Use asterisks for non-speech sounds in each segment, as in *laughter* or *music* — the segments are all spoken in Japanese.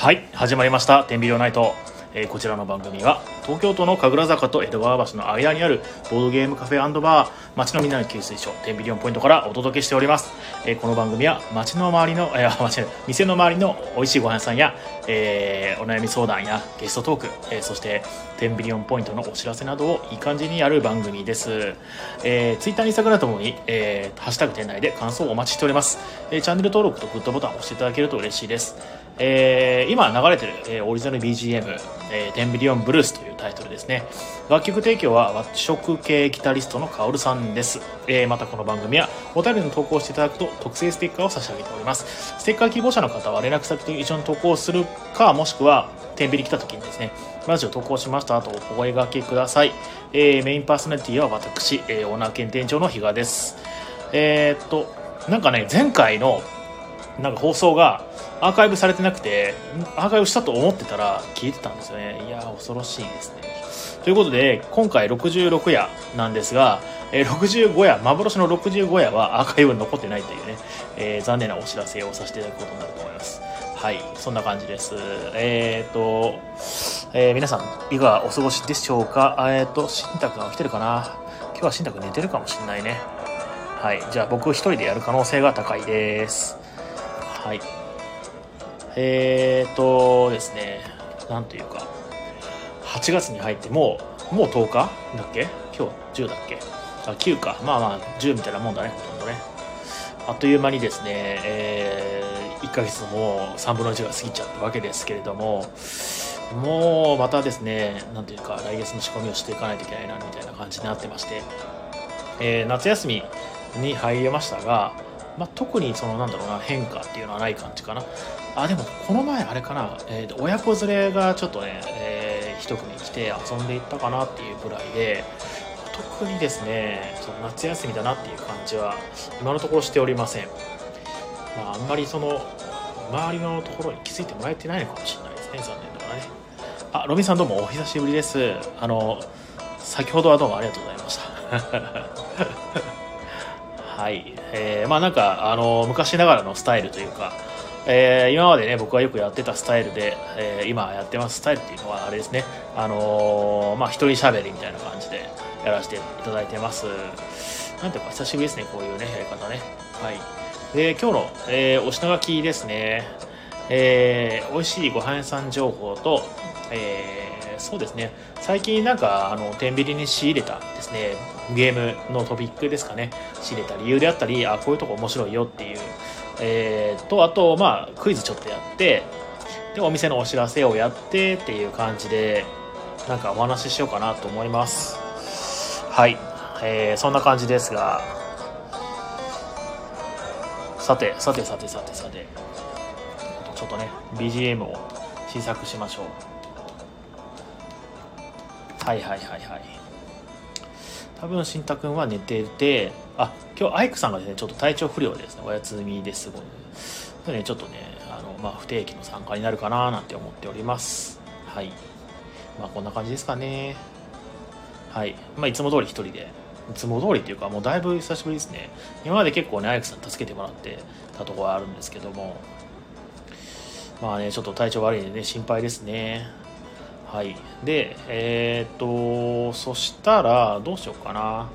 はい始まりました「天秤ナイト」えーこちらの番組は東京都の神楽坂と江戸川橋の間にあるボードゲームカフェバー街のみんなの給水所天秤ポイントからお届けしております、えーこの番組は街の周りの、えー、間違えた店の周りの美味しいご飯屋さんや、えーお悩み相談やゲストトーク、えーそして天秤ポイントのお知らせなどをいい感じにやる番組です、えー、ツイッターに桜ともに、えーハッシュタグ店内で感想をお待ちしております、えーチャンネル登録とグッドボタンを押していただけると嬉しいです。えー今流れてる、えーオリジナル BGM「えーテンビリオンブルース」というタイトルですね。楽曲提供は和食系ギタリストのカオルさんです、えーまたこの番組はお便りの投稿していただくと特製ステッカーを差し上げております。ステッカー希望者の方は連絡先と一緒に投稿するかもしくはテンビリ来た時にですねラジオ投稿しましたとお声掛けください、えーメインパーソナリティは私、えーオーナー兼店長の比嘉です。えーっとなんかね前回のなんか放送がアーカイブされてなくてアーカイブしたと思ってたら消えてたんですよね。いやー恐ろしいですね。ということで今回66夜なんですが、65夜幻の65夜はアーカイブ残ってないというね、えー残念なお知らせをさせていただくことになると思います。はいそんな感じです。えー、と、えー皆さんいかがお過ごしでしょうか？あえー、っと新宅が来てるかな？今日は新宅寝てるかもしれないね。はいじゃあ僕一人でやる可能性が高いです。はい。えーとですね、なんというか、8月に入ってもう、もう10日？だっけ？今日10だっけ？あ、9か。まあまあ、10みたいなもんだね、ほとんどね。あっという間にですね、えー、1ヶ月も3分の1が過ぎちゃったわけですけれども、もうまたですね、なんていうか、来月の仕込みをしていかないといけないな、みたいな感じになってまして、えー夏休みに入りましたが、まあ、特にそのなんだろうな変化っていうのはない感じかなあでもこの前あれかな、えーと親子連れがちょっとね、えー一組来て遊んでいったかなっていうくらいで特にですねその夏休みだなっていう感じは今のところしておりません、まあ、あんまりその周りのところに気づいてもらえてないのかもしれないですね残念ながらね。あロビンさんどうもお久しぶりです。あの先ほどはどうもありがとうございました。*laughs* はい、えーまあなんかあの昔ながらのスタイルというか、えー今までね僕がよくやってたスタイルで、えー今やってますスタイルっていうのはあれですね。あのーまあ一人喋りみたいな感じでやらせていただいてます。なんていうか久しぶりですねこういうねやり方ね。はい。で今日の、えーお品書きですね。えー美味しいご飯屋さん情報と、えーそうですね。最近なんかあの天秤に仕入れたですねゲームのトピックですかね。仕入れた理由であったりあこういうとこ面白いよっていう、えーとあとまあクイズちょっとやってでお店のお知らせをやってっていう感じでなんかお話ししようかなと思います。はい、えーそんな感じですが。さてさてさてさてさて。ちょっとね BGM を小さくしましょう。はいはいはいはい。多分新太くんは寝ててあ今日アイクさんがねちょっと体調不良ですねお休みですごい。ねちょっとねあの、まあ、不定期の参加になるかななんて思っております。はい。まあこんな感じですかね。はい。まあいつも通り一人で。いつも通りっていうかもうだいぶ久しぶりですね。今まで結構ねアイクさん助けてもらってたところはあるんですけども。まあねちょっと体調悪いんでね心配ですね。はい。でえーっとそしたらどうしようかな。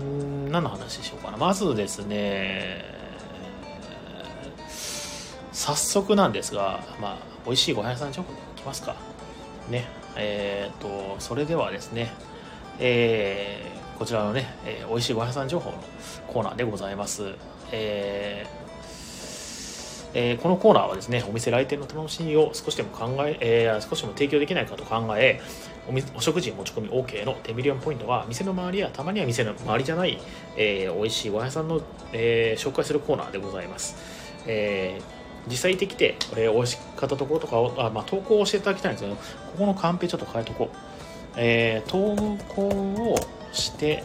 うん何の話しようかな。まずですね早速なんですがまあ美味しいご飯屋さん情報でいきますか。ね。えーっとそれではですねえーこちらのね、えー美味しいご飯屋さん情報のコーナーでございます。えーえーこのコーナーはですねお店来店の楽しみを少しでも考ええー少しでも提供できないかと考えおお食事持ち込み OK のテミリオンポイントは店の周りやたまには店の周りじゃない、えー美味しいご飯屋さんの、えー紹介するコーナーでございます、えー実際行ってきてこれ美味しかったところとかをあ、まあ、投稿をしていただきたいんですけどここのカンペちょっと変えとこう、えー投稿をして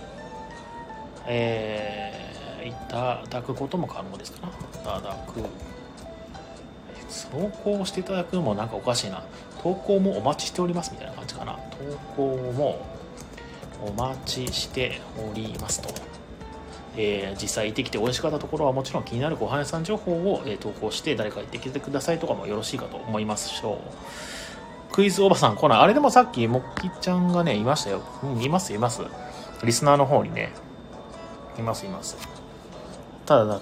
えーいただくことも可能ですかな。いただく。投稿していただくのもなんかおかしいな。投稿もお待ちしておりますみたいな感じかな。投稿もお待ちしておりますと。えー、実際行ってきて美味しかったところはもちろん気になるご飯屋さん情報を、え、投稿して誰か行ってきてくださいとかもよろしいかと思いますしょう。クイズおばさん来ないあれでもさっきもっきちゃんがねいましたよ、うん、いますいます。リスナーの方にね。いますいます。ただ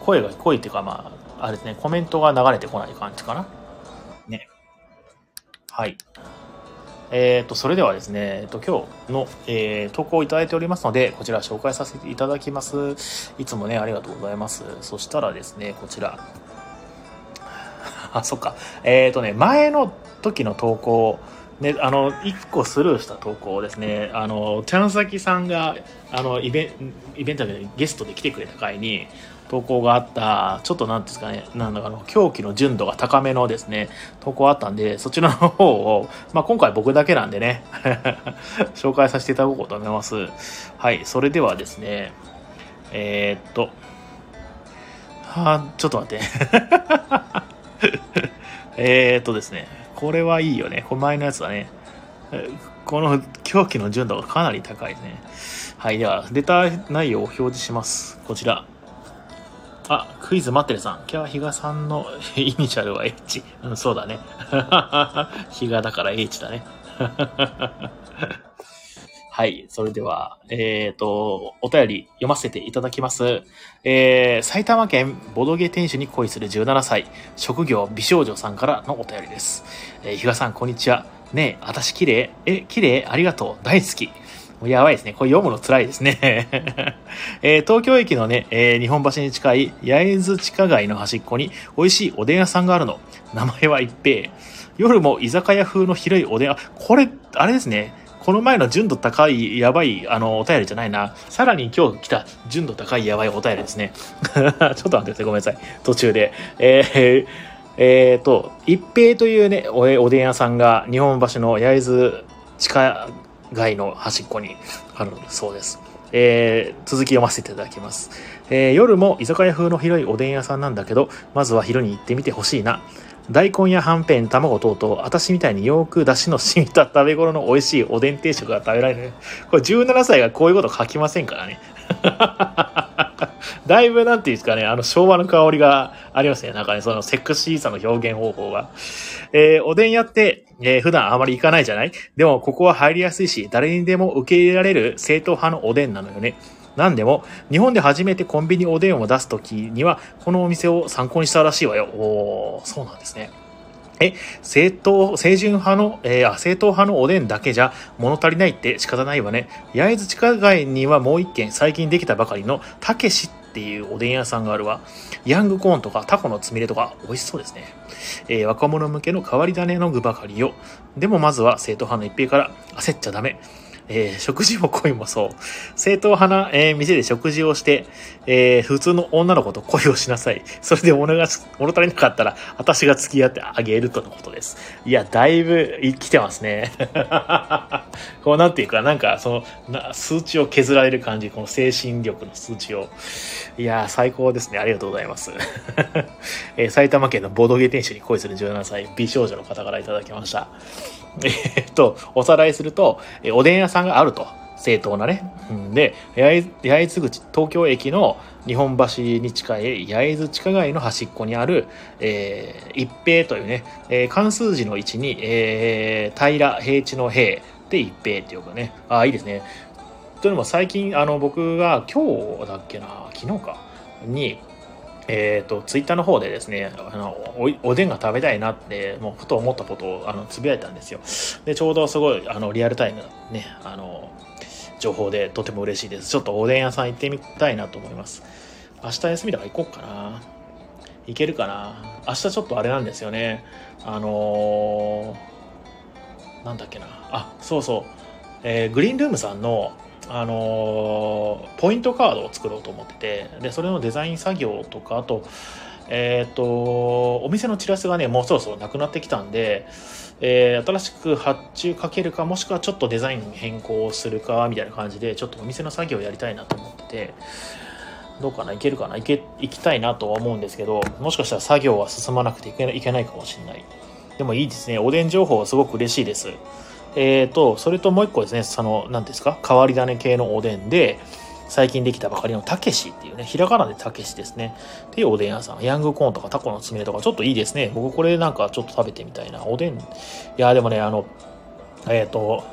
声が声っていうかまああれですねコメントが流れてこない感じかなねはいえっ、ー、と、それではですね、えっ、ー、と、今日の、えー、投稿をいただいておりますので、こちら紹介させていただきます。いつもね、ありがとうございます。そしたらですね、こちら。*laughs* あ、そっか。えっ、ー、とね、前の時の投稿、ね、あの、1個スルーした投稿ですね、あの、チャンサキさんが、あの、イベイベントでゲストで来てくれた回に、投稿があった、ちょっとなんですかね、なんだかの、狂気の純度が高めのですね、投稿あったんで、そちらの方を、まあ、今回僕だけなんでね、*laughs* 紹介させていただこうと思います。はい、それではですね、えー、っと、はちょっと待って。*laughs* えっとですね、これはいいよね。これ前のやつだね。この狂気の純度がかなり高いね。はい、では、レター内容を表示します。こちら。あ、クイズ待ってるさん。キャーヒガさんの *laughs* イニシャルは H。うん、そうだね。*laughs* ヒガだから H だね。*laughs* はい。それでは、えっ、ー、と、お便り読ませていただきます。えー、埼玉県ボドゲ店主に恋する17歳、職業美少女さんからのお便りです。えー、比嘉さん、こんにちは。ねえ、私綺麗え、綺麗？ありがとう。大好き。もうやばいですね。これ読むの辛いですね。*laughs* えー、東京駅のね、えー、日本橋に近い焼津地下街の端っこに美味しいおでん屋さんがあるの。名前は一平。夜も居酒屋風の広いおでん、あ、これ、あれですね。この前の純度高い、やばい、あの、お便りじゃないな。さらに今日来た純度高い、やばいお便りですね。*laughs* ちょっと待ってください。ごめんなさい。途中で。えー、えー、と、一平というねお、おでん屋さんが日本橋の焼津地下街の端っこに *laughs* あるそうです。えー、続き読ませていただきます、えー、夜も居酒屋風の広いおでん屋さんなんだけど、まずは昼に行ってみてほしいな。大根やはんぺん、卵等々、私みたいによく出汁の染みた食べ頃の美味しいおでん定食が食べられる。これ17歳がこういうこと書きませんからね。*laughs* だいぶなんていうんですかね、あの昭和の香りがありますね。なんかね、そのセクシーさの表現方法が。えー、おでん屋って、えー、普段あまり行かないじゃない？でも、ここは入りやすいし、誰にでも受け入れられる正統派のおでんなのよね。なんでも、日本で初めてコンビニおでんを出すときには、このお店を参考にしたらしいわよ。おー、そうなんですね。え、正統、清純派の、えー、正統派のおでんだけじゃ物足りないって仕方ないわね。焼津地下街にはもう一軒最近できたばかりのたけしっていうおでん屋さんがあるわ。ヤングコーンとかタコのつみれとか美味しそうですね。えー、若者向けの変わり種の具ばかりよ。でもまずは正統派の一平から焦っちゃダメ。えー、食事も恋もそう。正統派な、えー、店で食事をして、えー、普通の女の子と恋をしなさい。それで物が、物足りなかったら、私が付き合ってあげるとのことです。いや、だいぶ来てますね。*laughs* こうなんていうか、なんか、その、な数値を削られる感じ、この精神力の数値を。いや、最高ですね。ありがとうございます。*laughs* えー、埼玉県のボドゲ店主に恋する17歳、美少女の方からいただきました。えっと、おさらいすると、おでん屋さんがあると。正当なね。で、八重洲口、東京駅の日本橋に近い八重洲地下街の端っこにある、えー、一平というね、えー、関数字の位置に、えー、平、平地の平で一平っていうかね。ああ、いいですね。というのも最近、あの、僕が今日だっけな、昨日か、に、えっ、ー、と、ツイッターの方でですね、あのお、おでんが食べたいなって、もうふと思ったことを、あの、つぶやいたんですよ。で、ちょうどすごい、あの、リアルタイムね、あの、情報でとても嬉しいです。ちょっとおでん屋さん行ってみたいなと思います。明日休みだから行こうかな。行けるかな。明日ちょっとあれなんですよね。あのー、なんだっけな。あ、そうそう。えー、グリーンルームさんの、あのポイントカードを作ろうと思っててでそれのデザイン作業とかあとえっ、ー、とお店のチラシがねもうそろそろなくなってきたんで、えー、新しく発注かけるかもしくはちょっとデザイン変更するかみたいな感じでちょっとお店の作業をやりたいなと思っててどうかないけるかないけ行きたいなとは思うんですけどもしかしたら作業は進まなくていけないいけないかもしれない。でもいいですね。おでん情報はすごく嬉しいです。えっ、ー、と、それともう一個ですね、その、何ですか変わり種系のおでんで、最近できたばかりのたけしっていうね、ひらがなでたけしですね。っていうおでん屋さん。ヤングコーンとかタコのつみれとかちょっといいですね。僕これなんかちょっと食べてみたいな。おでん、いや、でもね、あの、えっ、ー、と、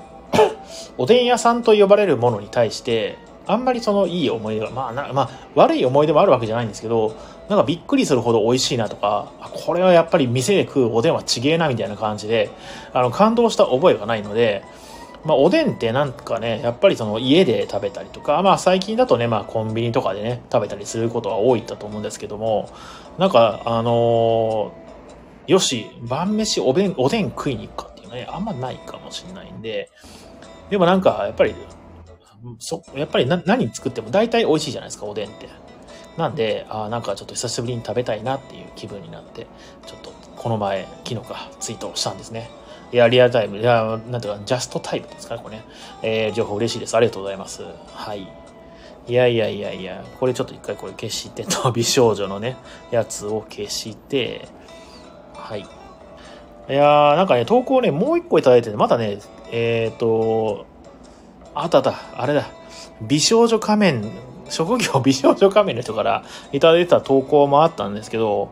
*coughs* おでん屋さんと呼ばれるものに対して、あんまりそのいい思い出が、まあな、まあ、悪い思い出もあるわけじゃないんですけど、なんかびっくりするほど美味しいなとか、これはやっぱり店で食うおでんはちげえなみたいな感じで、あの、感動した覚えがないので、まあ、おでんってなんかね、やっぱりその家で食べたりとか、まあ最近だとね、まあコンビニとかでね、食べたりすることが多いんだと思うんですけども、なんか、あのー、よし、晩飯おでん、おでん食いに行くかっていうね、あんまないかもしれないんで、でもなんか、やっぱり、そ、やっぱりな何作っても大体美味しいじゃないですか、おでんって。なんで、あなんかちょっと久しぶりに食べたいなっていう気分になって、ちょっとこの前、昨日かツイートをしたんですね。いや、リアルタイム、いや、なんていうか、ジャストタイムですかね、これね。えー、情報嬉しいです。ありがとうございます。はい。いやいやいやいや、これちょっと一回これ消してと、美少女のね、やつを消して、はい。いやー、なんかね、投稿ね、もう一個いただいてて、まだね、えっ、ー、と、あったあった、あれだ。美少女仮面職業 *laughs* 美少女仮面の人からいただいた投稿もあったんですけど、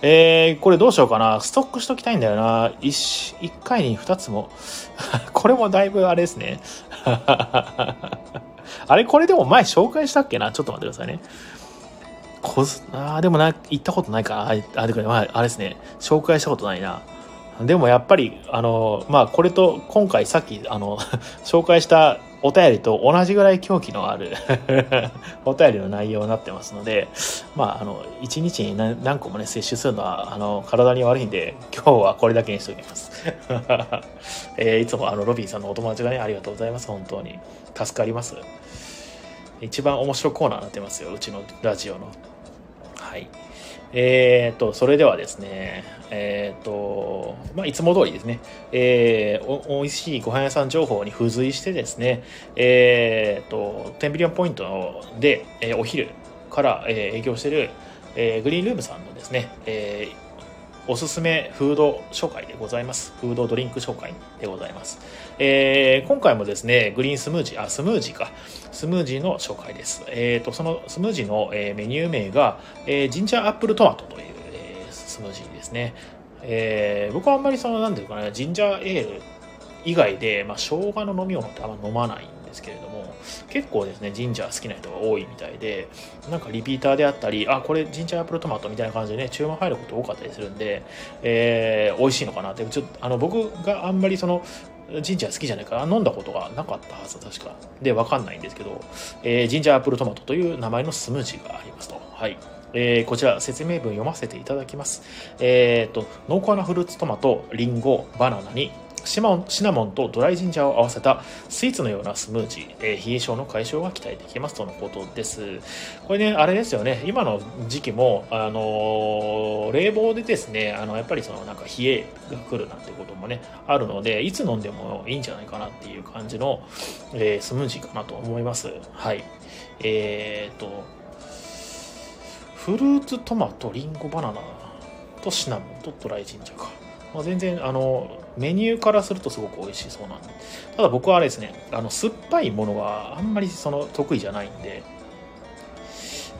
えー、これどうしようかな。ストックしときたいんだよな。一、一回に二つも。*laughs* これもだいぶあれですね。*laughs* あれこれでも前紹介したっけな？ちょっと待ってくださいね。こず、ああ、でもな、行ったことないかな。あ、で、まあ、あれですね。紹介したことないな。でもやっぱり、あの、まあ、これと今回さっき、あの、紹介したお便りと同じぐらい狂気のある *laughs* お便りの内容になってますので、まあ、あの、一日に何個もね、摂取するのは、あの、体に悪いんで、今日はこれだけにしておきます。*laughs* えー、いつもあの、ロビンさんのお友達がね、ありがとうございます。本当に。助かります。一番面白コーナーになってますよ、うちのラジオの。はい。えー、と、それではですね、えー、と、まあ、いつも通りですね、えー、お、美味しいご飯屋さん情報に付随してですね、えー、と、10ビリオンポイントで、えー、お昼から、えー、営業している、えー、グリーンルームさんのですね、えー、おすすめフード紹介でございます。フードドリンク紹介でございます。えー、今回もですね、グリーンスムージー、あ、スムージーか。スムージーの紹介です。えっ、ー、と、そのスムージーの、えー、メニュー名が、えー、ジンジャーアップルトマトという、スムージーですね。えー、僕はあんまりその、なんていうかね、ジンジャーエール以外で、まあ、生姜の飲み物ってあんま飲まないんですけれども、結構ですね、ジンジャー好きな人が多いみたいで、なんかリピーターであったり、あ、これジンジャーアップルトマトみたいな感じでね、注文入ること多かったりするんで、えー、美味しいのかなって、ちょっと、あの、僕があんまりその、ジンジャー好きじゃないから飲んだことがなかったはず確か。でわかんないんですけど、えー、ジンジャーアップルトマトという名前のスムージーがありますと。はい。えー、こちら説明文読ませていただきます。えっ、ー、と、濃厚なフルーツトマト、リンゴ、バナナにシナモンとドライジンジャーを合わせたスイーツのようなスムージー、えー、冷え症の解消が期待できますとのことです。これね、あれですよね、今の時期も、あのー、冷房でですね、あの、やっぱりそのなんか冷えが来るなんてこともね、あるので、いつ飲んでもいいんじゃないかなっていう感じの、えー、スムージーかなと思います。はい。えー、っと、フルーツトマト、リンゴ、バナナとシナモンとドライジンジャーか。まあ、全然、あの、メニューからするとすごく美味しそうなんで。ただ僕はあれですね、あの、酸っぱいものがあんまりその得意じゃないんで、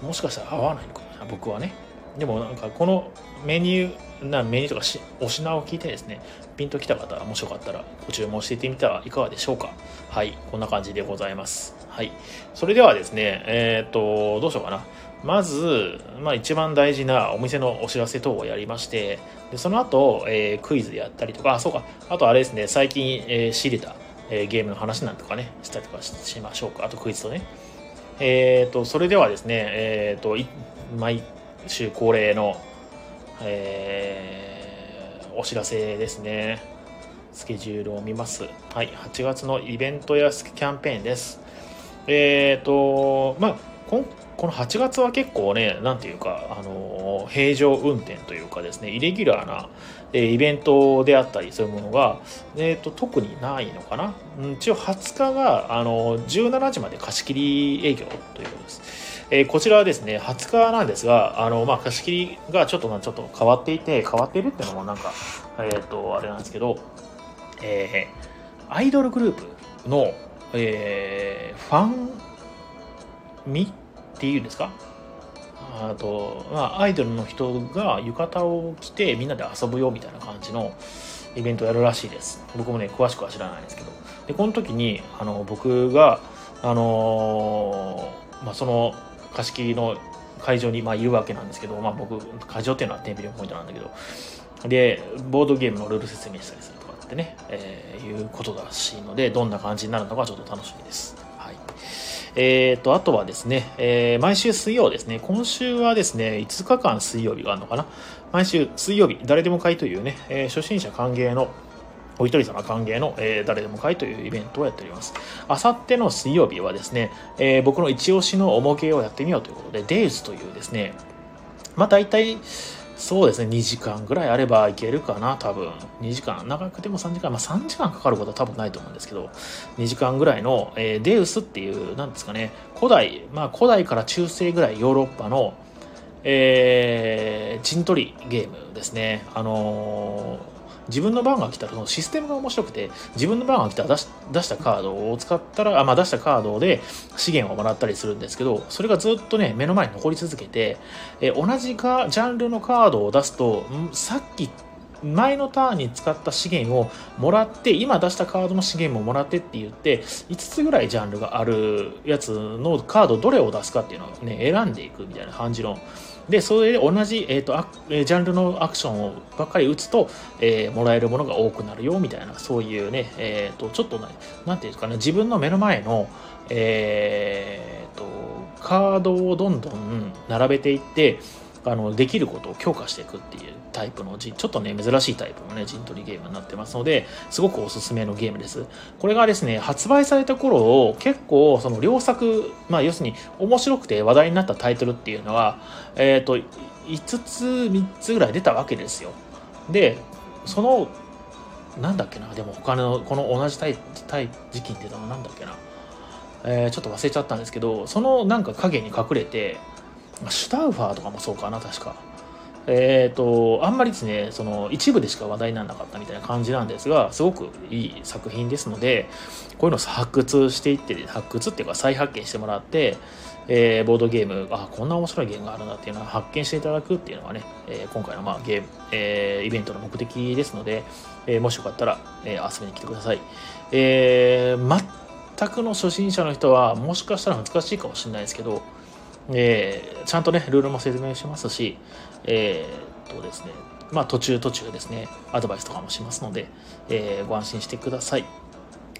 もしかしたら合わないのかな、僕はね。でもなんかこのメニュー、なメニューとかしお品を聞いてですね、ピンときた方もしよかったらご注文していってみてはいかがでしょうか。はい、こんな感じでございます。はい。それではですね、えっ、と、どうしようかな。まず、まあ、一番大事なお店のお知らせ等をやりまして、でその後、えー、クイズやったりとか、あ、そうか、あとあれですね、最近、えー、仕入れた、えー、ゲームの話なんとかね、したりとかしましょうか。あとクイズとね。えっ、ー、と、それではですね、えっ、ー、と、毎週恒例の、えー、お知らせですね。スケジュールを見ます。はい、8月のイベントやキャンペーンです。えっ、ー、と、まあ、今この8月は結構ね、なんていうか、あの、平常運転というかですね、イレギュラーな、えイベントであったりそういうものが、えーと、特にないのかな。うん一応20日が、あの、17時まで貸し切り営業ということです。えー、こちらはですね、20日なんですが、あの、まあ、貸し切りがちょっと、ちょっと変わっていて、変わっているっていうのもなんか、えっ、ー、と、あれなんですけど、えー、アイドルグループの、えー、ファンみっていうんですか？あと、まあ、アイドルの人が浴衣を着てみんなで遊ぶよみたいな感じのイベントをやるらしいです。僕もね詳しくは知らないんですけど。でこの時にあの僕があのー、まあ、その貸し切りの会場にまあいるわけなんですけど、まあ、僕会場っていうのはテンビリンポイントなんだけど。でボードゲームのルール説明したりするとかってね、えー、いうことらしいのでどんな感じになるのかちょっと楽しみです。はいえーと、あとはですね、えー、毎週水曜ですね、今週はですね、5日間水曜日があるのかな。毎週水曜日、誰でも会というね、えー、初心者歓迎のお一人様歓迎の、えー、誰でも会というイベントをやっております。あさっての水曜日はですね、えー、僕の一押しの重げをやってみようということで、デイズというですね、まあ大体、そうですね、2時間ぐらいあればいけるかな、多分。2時間、長くても3時間、まあ3時間かかることは多分ないと思うんですけど、2時間ぐらいの、えー、デウスっていう、なんですかね、古代、まあ古代から中世ぐらいヨーロッパの、えー、陣取りゲームですね。あのー自分の番が来たらそのシステムが面白くて自分の番が来たら出し出したカードを使ったらあ、まあ、出したカードで資源をもらったりするんですけどそれがずっとね目の前に残り続けて、え同じかジャンルのカードを出すとさっき前のターンに使った資源をもらって今出したカードの資源ももらってって言って5つぐらいジャンルがあるやつのカードどれを出すかっていうのをね選んでいくみたいな感じのでそれで同じ、えーと、ジャンルのアクションをばっかり打つと、えー、もらえるものが多くなるよみたいなそういうね、えーと、ちょっと何て言うんですかね自分の目の前の、えーとカードをどんどん並べていってあのできることを強化していくっていうタイプのちょっとね珍しいタイプのね陣取りゲームになってますのですごくおすすめのゲームです。これがですね発売された頃結構その良作まあ要するに面白くて話題になったタイトルっていうのはえっ、ー、と5つ3つぐらい出たわけですよ。でそのなんだっけなでも他のこの同じタイ時期っていうのなんだっけな。えー、ちょっと忘れちゃったんですけどそのなんか影に隠れてシュタウファーとかもそうかな確か。えっ、ー、とあんまりですねその一部でしか話題にならなかったみたいな感じなんですがすごくいい作品ですのでこういうのを発掘していって発掘っていうか再発見してもらって、えー、ボードゲームあこんな面白いゲームがあるんだっていうのを発見していただくっていうのがね、えー、今回の、まあ、ゲーム、えー、イベントの目的ですので、えー、もしよかったら、えー、遊びに来てください、えー、全くの初心者の人はもしかしたら難しいかもしれないですけどえー、ちゃんとね、ルールも説明しますし、えー、っとですね、まあ途中途中ですね、アドバイスとかもしますので、えー、ご安心してください。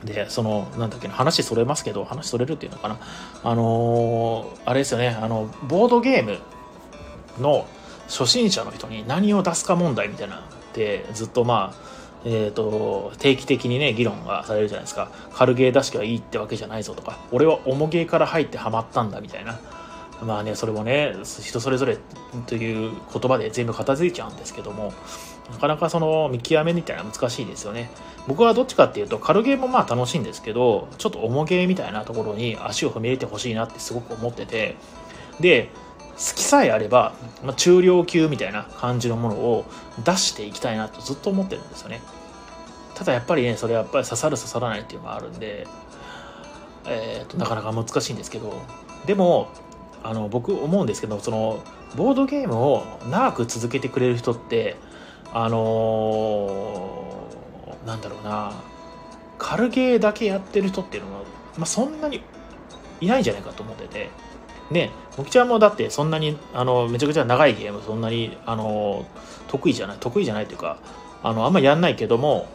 で、その、なんだっけな、話それますけど、話それるっていうのかな。あのー、あれですよね、あの、ボードゲームの初心者の人に何を出すか問題みたいなってずっとまあ、えーと、定期的にね議論がされるじゃないですか軽ゲー出しきはいいってわけじゃないぞとか俺は重ゲーから入ってハマったんだみたいなまあねそれもね人それぞれという言葉で全部片付いちゃうんですけどもなかなかその見極めみたいな難しいですよね。僕はどっちかっていうと軽ゲーもまあ楽しいんですけどちょっと重ゲーみたいなところに足を踏み入れてほしいなってすごく思っててで好きさえあれば、まあ、中量級みたいな感じのものを出していきたいなとずっと思ってるんですよね。ただやっぱりねそれやっぱり刺さる刺さらないっていうのがあるんでえーとなかなか難しいんですけどでもあの僕思うんですけどそのボードゲームを長く続けてくれる人ってあのー、なんだろうな軽ゲーだけやってる人っていうのは、まあ、そんなにいないんじゃないかと思ってて。ねもきちゃんもだってそんなにあのめちゃくちゃ長いゲームそんなにあの得意じゃない得意じゃないというかあのあんまやんないけども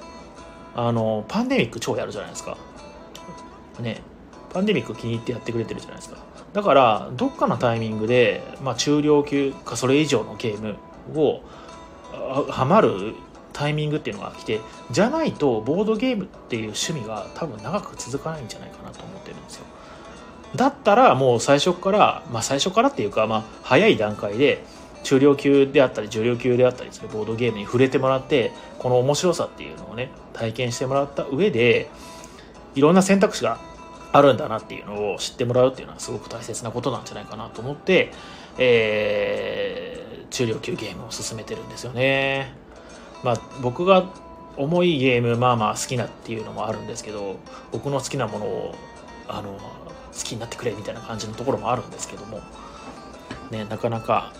あのパンデミック超やるじゃないですか。ねパンデミック気に入ってやってくれてるじゃないですか。だからどっかのタイミングで、まあ、中量級かそれ以上のゲームをはまるタイミングっていうのが来てじゃないとボードゲームっていう趣味が多分長く続かないんじゃないかなと思ってるんですよ。だったらもう最初からまあ最初からっていうかまあ早い段階で中量級であったり重量級であったりするボードゲームに触れてもらってこの面白さっていうのをね体験してもらった上でいろんな選択肢があるんだなっていうのを知ってもらうっていうのはすごく大切なことなんじゃないかなと思って、えー、中量級ゲームを進めてるんですよね。まあ僕が重いゲームまあまあ好きなっていうのもあるんですけど僕の好きなものをあの好きになってくれみたいな感じのところもあるんですけどもねなかなか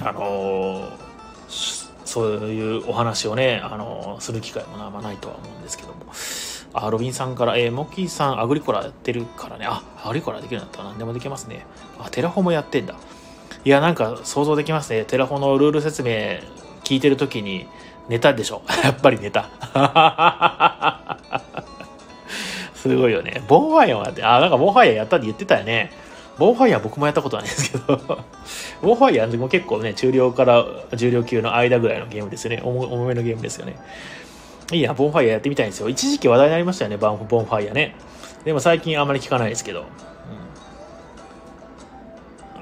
あの、そういうお話をね、あの、する機会もあんまないとは思うんですけどもあロビンさんから、えー、モッキーさんアグリコラやってるからねあアグリコラできるんだったら何でもできますねあテラフォもやってんだいやなんか想像できますねテラフォのルール説明聞いてる時にネタでしょ *laughs* やっぱりネタ *laughs* すごいよね。ボンファイアもやって、あ、なんかボンファイアやったって言ってたよね。ボンファイア僕もやったことはないですけど *laughs* ボンファイアも結構ね、中量から重量級の間ぐらいのゲームですよね。重めのゲームですよね。いいや、ボンファイアやってみたいんですよ。一時期話題になりましたよね、ボンファイアね。でも最近あんまり聞かないですけど。う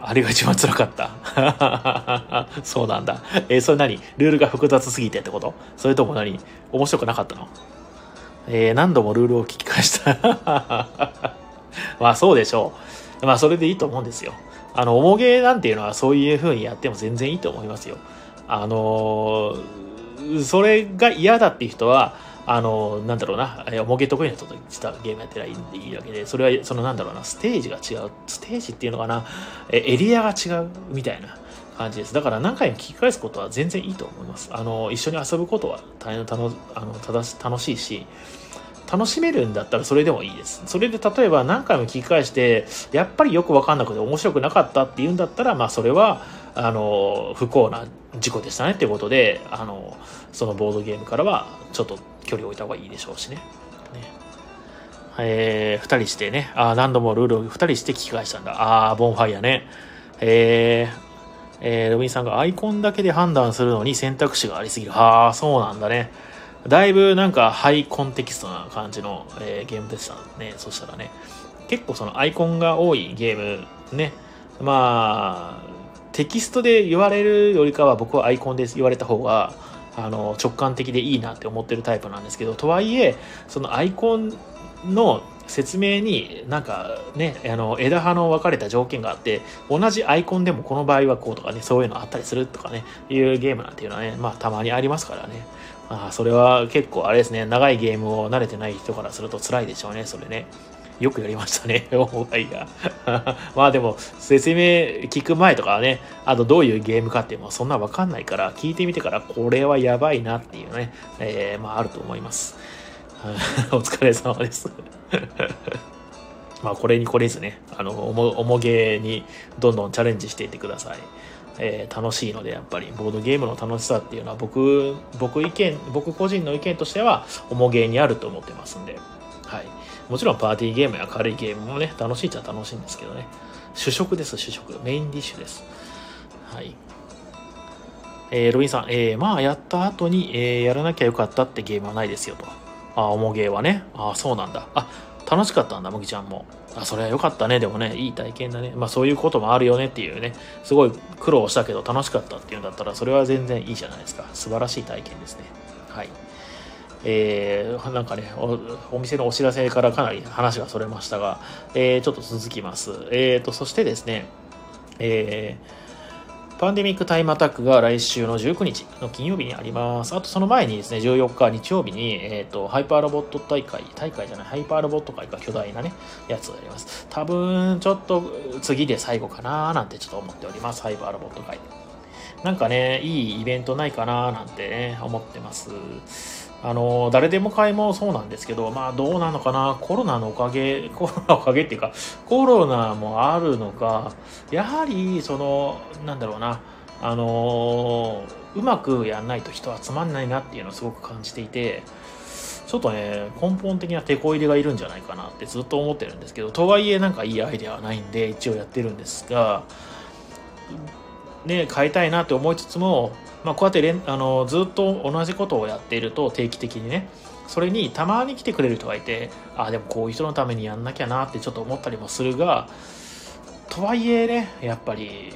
ん、あれが一番辛かった。*laughs* そうなんだ。えー、それ何？ルールが複雑すぎてってこと？それとも何？面白くなかったの？えー、何度もルールを聞き返した *laughs* まあそうでしょう。まあそれでいいと思うんですよ。あの、重げなんていうのはそういう風にやっても全然いいと思いますよ。あのー、それが嫌だっていう人は、あの、なんだろうな、重げ得意な人としたゲームやってりゃいいわけで、それは、そのなんだろうな、ステージが違う。ステージっていうのかな、エリアが違うみたいな。感じです。だから何回も聞き返すことは全然いいと思います。あの、一緒に遊ぶことは大変楽あの楽しいし、楽しめるんだったらそれでもいいです。それで例えば何回も聞き返して、やっぱりよくわかんなくて面白くなかったっていうんだったら、まあそれは、あの、不幸な事故でしたねっていうことで、あの、そのボードゲームからはちょっと距離を置いた方がいいでしょうしね。ねえー、二人してね、あ何度もルールを二人して聞き返したんだ。ああ、ボンファイアね。えー、えー、ロビンさんがアイコンだけで判断するのに選択肢がありすぎる。ああ、そうなんだね。だいぶなんかハイコンテキストな感じの、えー、ゲームでしたね。そしたらね。結構そのアイコンが多いゲームね。まあ、テキストで言われるよりかは僕はアイコンで言われた方があの直感的でいいなって思ってるタイプなんですけどとはいえそのアイコンの説明になんかねあの枝葉の分かれた条件があって同じアイコンでもこの場合はこうとかねそういうのあったりするとかねいうゲームなんていうのはねまあたまにありますからねあそれは結構あれですね長いゲームを慣れてない人からすると辛いでしょうねそれねよくやりましたね。オーバイヤー。*laughs* まあでも、説明聞く前とかはね、あとどういうゲームかっていうのはそんなわかんないから、聞いてみてからこれはやばいなっていうね、えー、まああると思います。*laughs* お疲れ様です *laughs* まあこれにこれずね、あの、重げにどんどんチャレンジしていってください。えー、楽しいので、やっぱりボードゲームの楽しさっていうのは僕、僕意見、僕個人の意見としては重げにあると思ってますんで、はい。もちろんパーティーゲームや軽いゲームもね、楽しいっちゃ楽しいんですけどね。主食です、主食。メインディッシュです。はい。えー、ロビンさん、えー、まあやった後に、えー、やらなきゃよかったってゲームはないですよと。あ、重ゲーはね。あ、そうなんだ。あ、楽しかったんだ、むぎちゃんも。あ、それは良かったね。でもね、いい体験だね。まあそういうこともあるよねっていうね、すごい苦労したけど楽しかったっていうんだったら、それは全然いいじゃないですか。素晴らしい体験ですね。はい。えー、なんかねお、お店のお知らせからかなり話がそれましたが、えー、ちょっと続きます。えーと、そしてですね、えー、パンデミックタイムアタックが来週の19日の金曜日にあります。あとその前にですね、14日日曜日に、えっ、ー、と、ハイパーロボット大会、大会じゃない、ハイパーロボット会が巨大なね、やつをやります。多分、ちょっと次で最後かなーなんてちょっと思っております。ハイパーロボット会。なんかね、いいイベントないかなーなんてね、思ってます。あの、誰でも買いもそうなんですけど、まあどうなのかな、コロナのおかげ、*laughs* コロナおかげっていうか、コロナもあるのか、やはり、その、なんだろうな、あのうまくやんないと人集まんないなっていうのをすごく感じていて、ちょっとね、根本的な手こ入れがいるんじゃないかなってずっと思ってるんですけど、とはいえなんかいいアイデアはないんで、一応やってるんですが、ね、変えたいなって思いつつも、まあ、こうやってあのずっと同じことをやっていると定期的にねそれにたまに来てくれる人がいてああでもこういう人のためにやんなきゃなってちょっと思ったりもするがとはいえねやっぱり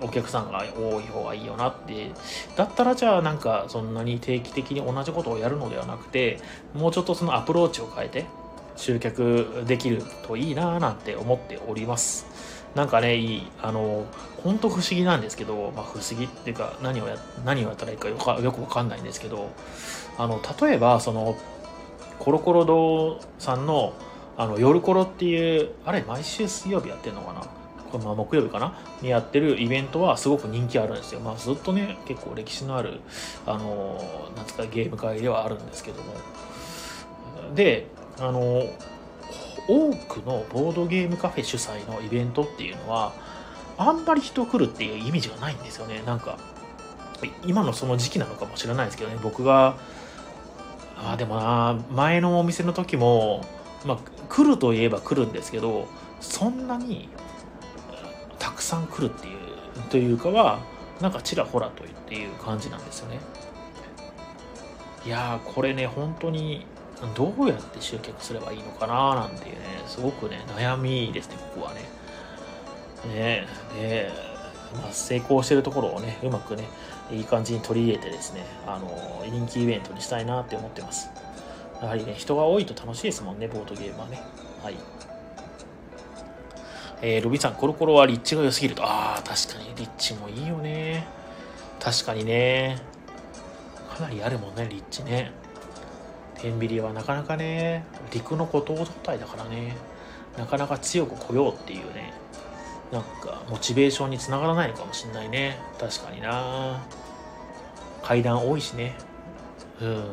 お客さんが多い方がいいよなってだったらじゃあなんかそんなに定期的に同じことをやるのではなくてもうちょっとそのアプローチを変えて集客できるといいななんて思っております。なんかねいいあの本当不思議なんですけど、まあ、不思議っていうか何をや何をやったらいいかよかよくわかんないんですけどあの例えばそのコロコロ堂さんのあの夜コロっていうあれ毎週水曜日やってるのかな？これま木曜日かな？にやってるイベントはすごく人気あるんですよ。まあずっとね、結構歴史のある、あの、なんつかゲーム会ではあるんですけども。で、あの、多くのボードゲームカフェ主催のイベントっていうのは、あんまり人来るっていうイメージがないんですよね。なんか、今のその時期なのかもしれないですけどね、僕が、あでもな、前のお店の時も、まあ、来るといえば来るんですけど、そんなにたくさん来るっていうというかはなんかちらほらとっていう感じなんですよねいやーこれね本当にどうやって集客すればいいのかななんていうねすごくね悩みですねここはねねえで、まあ、成功してるところをねうまくねいい感じに取り入れてですねあの人気イベントにしたいなって思ってますやはりね人が多いと楽しいですもんねボードゲームはねはいえー、ロビンさん、コロコロは立地が良すぎると。ああ、確かに立地もいいよね。確かにね。かなりあるもんね、立地ね。天秤はなかなかね、陸の孤島状態だからね、なかなか強く来ようっていうね、なんか、モチベーションにつながらないのかもしんないね。確かにな。階段多いしね。うん。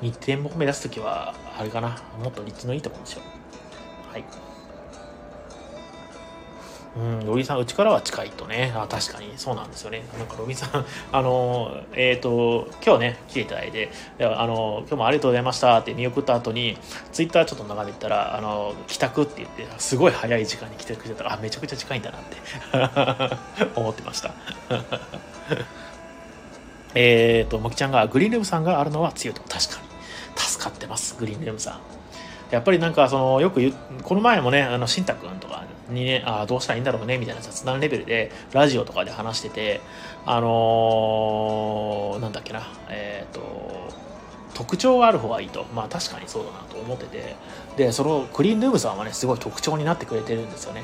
2点目目指す時は、あれかな。もっと立地のいいところでしょ。はい。うん、ロビンさん、うちからは近いとね。あ、確かにそうなんですよね。なんかロビンさん、*laughs* あの、えっ、ー、と、今日ね、来ていただいて、あの、今日もありがとうございましたって見送った後に、ツイッターちょっと眺めてたら、あの、帰宅って言って、すごい早い時間に来てくれたら、あ、めちゃくちゃ近いんだなって *laughs* 思ってました。*laughs* えっと、もきちゃんが、グリーンルームさんがあるのは強いと。確かに。助かってます、グリーンルームさん。やっぱりなんかそのよくこの前もねあのしんたくんとかにねあどうしたらいいんだろうねみたいな雑談レベルでラジオとかで話しててあのー、なんだっけなえっ、ー、と特徴がある方がいいと。まあ確かにそうだなと思ってて。でそのクリーンルームさんはねすごい特徴になってくれてるんですよね。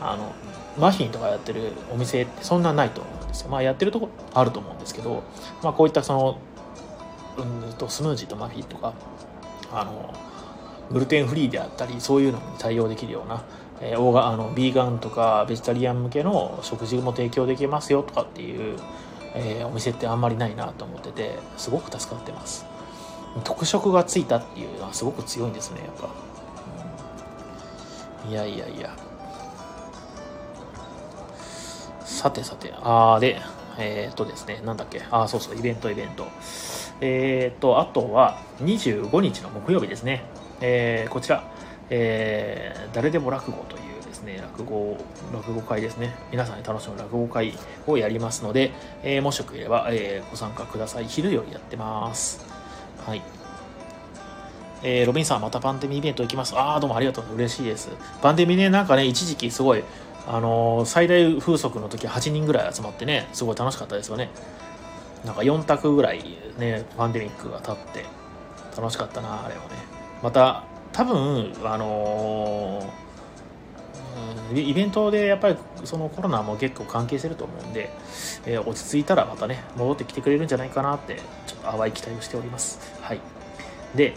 あのマフィンとかやってるお店ってそんなないと思うんですよ。まあやってるとこあると思うんですけどまあこういったそのうんとスムージーとマフィンとかあのグルテンフリーであったりそういうのに対応できるような、えー、オーガあのビーガンとかベジタリアン向けの食事も提供できますよとかっていう、えー、お店ってあんまりないなと思っててすごく助かってます。特色がついたっていうのはすごく強いんですねやっぱ、うん、いやいやいや。さてさてあーでえー、っとですねなんだっけ。あそうそうイベントイベント。えー、っとあとは25日の木曜日ですね。えー、こちら、えー、誰でも落語というですね、落語、落語会ですね。皆さんに楽しむ落語会をやりますので、えー、もしよければ、えー、ご参加ください。昼よりやってます。はい。えー、ロビンさん、またパンデミーイベント行きます。ああ、どうもありがとう。嬉しいです。パンデミーね、なんかね、一時期すごい、あのー、最大風速の時8人ぐらい集まってね、すごい楽しかったですよね。なんか4択ぐらいね、パンデミックが経って、楽しかったな、あれはね。また多分あのー、イベントでやっぱりそのコロナも結構関係してると思うんで、えー、落ち着いたらまたね戻ってきてくれるんじゃないかなってちょっと淡い期待をしております。はい。で、